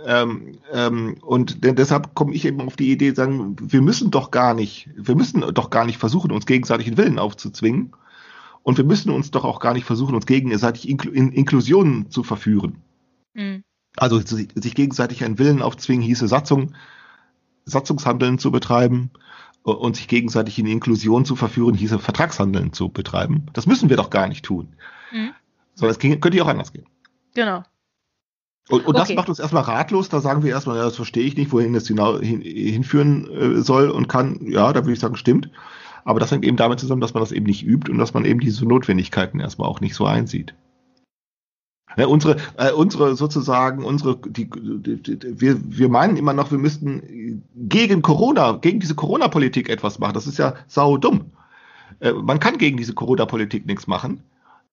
Ähm, ähm, und deshalb komme ich eben auf die Idee, sagen, wir müssen doch gar nicht, wir müssen doch gar nicht versuchen, uns gegenseitig den Willen aufzuzwingen. Und wir müssen uns doch auch gar nicht versuchen, uns gegenseitig Inkl in Inklusionen zu verführen. Mhm. Also sich gegenseitig einen Willen aufzwingen, hieße Satzung, Satzungshandeln zu betreiben und sich gegenseitig in Inklusion zu verführen, hieße Vertragshandeln zu betreiben. Das müssen wir doch gar nicht tun. Mhm. Sondern es könnte ja auch anders gehen. Genau. Und, und okay. das macht uns erstmal ratlos. Da sagen wir erstmal, ja, das verstehe ich nicht, wohin das genau hin, hinführen äh, soll und kann. Ja, da würde ich sagen, stimmt. Aber das hängt eben damit zusammen, dass man das eben nicht übt und dass man eben diese Notwendigkeiten erstmal auch nicht so einsieht. Ja, unsere, äh, unsere sozusagen, unsere, die, die, die, wir, wir meinen immer noch, wir müssten gegen Corona, gegen diese Corona-Politik etwas machen. Das ist ja sau dumm. Äh, man kann gegen diese Corona-Politik nichts machen.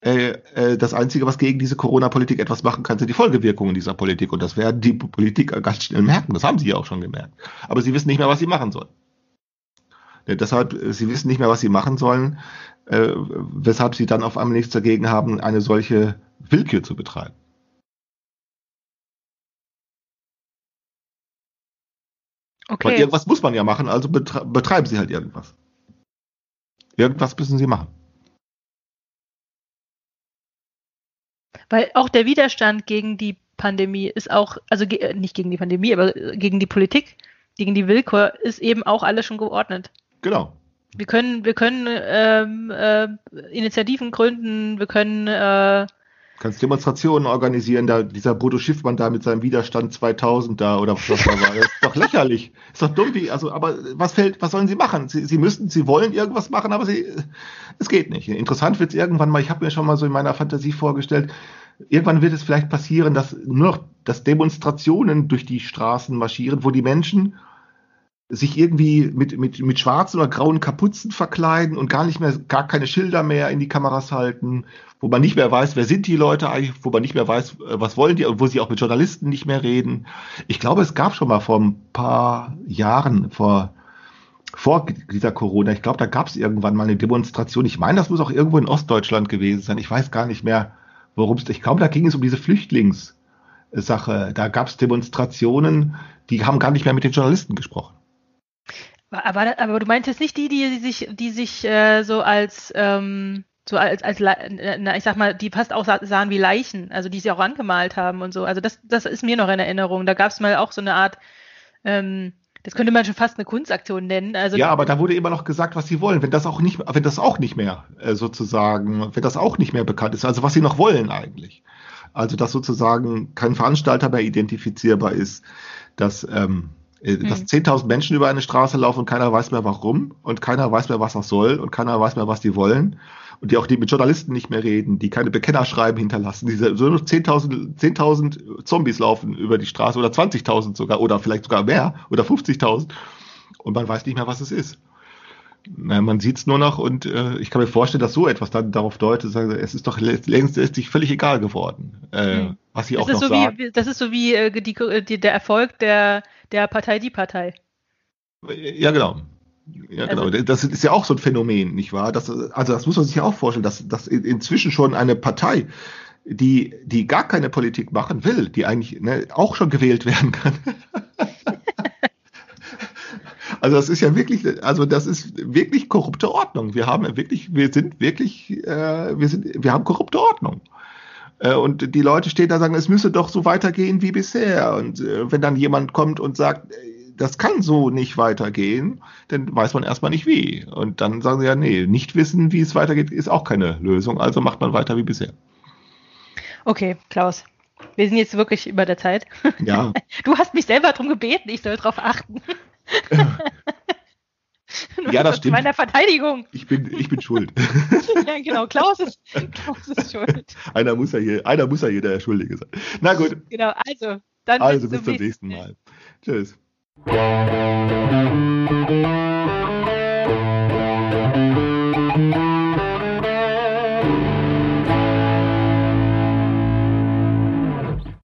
Äh, äh, das Einzige, was gegen diese Corona-Politik etwas machen kann, sind die Folgewirkungen dieser Politik. Und das werden die Politiker ganz schnell merken. Das haben sie ja auch schon gemerkt. Aber sie wissen nicht mehr, was sie machen sollen. Ja, deshalb, äh, sie wissen nicht mehr, was sie machen sollen, äh, weshalb sie dann auf einmal nichts dagegen haben, eine solche Willkür zu betreiben. Okay. Weil irgendwas muss man ja machen, also betre betreiben Sie halt irgendwas. Irgendwas müssen Sie machen. Weil auch der Widerstand gegen die Pandemie ist auch, also ge äh, nicht gegen die Pandemie, aber äh, gegen die Politik, gegen die Willkür ist eben auch alles schon geordnet. Genau. Wir können, wir können ähm, äh, Initiativen gründen, wir können äh, Kannst Demonstrationen organisieren, da dieser Bodo Schiffmann da mit seinem Widerstand 2000 da oder was das da war. Das ist doch lächerlich. Ist doch dumm, wie, also, aber was fällt, was sollen sie machen? Sie, sie müssen, sie wollen irgendwas machen, aber sie, es geht nicht. Interessant wird es irgendwann mal, ich habe mir schon mal so in meiner Fantasie vorgestellt, irgendwann wird es vielleicht passieren, dass nur noch, dass Demonstrationen durch die Straßen marschieren, wo die Menschen sich irgendwie mit, mit, mit schwarzen oder grauen Kapuzen verkleiden und gar nicht mehr, gar keine Schilder mehr in die Kameras halten, wo man nicht mehr weiß, wer sind die Leute eigentlich, wo man nicht mehr weiß, äh, was wollen die wo sie auch mit Journalisten nicht mehr reden. Ich glaube, es gab schon mal vor ein paar Jahren, vor, vor dieser Corona, ich glaube, da gab es irgendwann mal eine Demonstration. Ich meine, das muss auch irgendwo in Ostdeutschland gewesen sein. Ich weiß gar nicht mehr, worum es, ich glaube, da ging es um diese Flüchtlingssache. Da gab es Demonstrationen, die haben gar nicht mehr mit den Journalisten gesprochen. Aber, aber du meintest nicht die, die sich, die sich äh, so als, ähm, so als, als na, ich sag mal, die fast auch sahen wie Leichen, also die sie auch angemalt haben und so. Also das, das ist mir noch in Erinnerung. Da gab es mal auch so eine Art, ähm, das könnte man schon fast eine Kunstaktion nennen. Also ja, aber da wurde immer noch gesagt, was sie wollen. Wenn das auch nicht, wenn das auch nicht mehr äh, sozusagen, wenn das auch nicht mehr bekannt ist, also was sie noch wollen eigentlich. Also dass sozusagen kein Veranstalter mehr identifizierbar ist, dass ähm, äh, dass 10.000 hm. Menschen über eine Straße laufen und keiner weiß mehr warum und keiner weiß mehr, was das soll und keiner weiß mehr, was die wollen und die auch die mit Journalisten nicht mehr reden, die keine Bekennerschreiben hinterlassen, diese so nur 10.000 10.000 Zombies laufen über die Straße oder 20.000 sogar oder vielleicht sogar mehr oder 50.000 und man weiß nicht mehr, was es ist. Man sieht es nur noch und äh, ich kann mir vorstellen, dass so etwas dann darauf deutet, sagen, es ist doch längst ist sich völlig egal geworden, äh, mhm. was sie auch noch so sagen. Wie, das ist so wie äh, die, die, der Erfolg der, der Partei die Partei. Ja, genau. Ja, genau. Also, das ist ja auch so ein Phänomen, nicht wahr? Das, also das muss man sich ja auch vorstellen, dass, dass inzwischen schon eine Partei, die, die gar keine Politik machen will, die eigentlich ne, auch schon gewählt werden kann. [LAUGHS] Also das ist ja wirklich, also das ist wirklich korrupte Ordnung. Wir haben wirklich, wir sind wirklich, äh, wir sind, wir haben korrupte Ordnung. Äh, und die Leute stehen da und sagen, es müsse doch so weitergehen wie bisher. Und äh, wenn dann jemand kommt und sagt, das kann so nicht weitergehen, dann weiß man erstmal nicht wie. Und dann sagen sie ja, nee, nicht wissen, wie es weitergeht, ist auch keine Lösung. Also macht man weiter wie bisher. Okay, Klaus. Wir sind jetzt wirklich über der Zeit. Ja. [LAUGHS] Du hast mich selber darum gebeten, ich soll darauf achten. [LAUGHS] [LAUGHS] ja, das stimmt. Meiner Verteidigung. Ich bin, ich bin schuld. [LAUGHS] ja, genau. Klaus ist, Klaus ist schuld. [LAUGHS] Einer muss ja hier, einer muss ja hier der Schuldige sein. Na gut. Genau, also. Dann also bis zum nächsten Mal. Tschüss.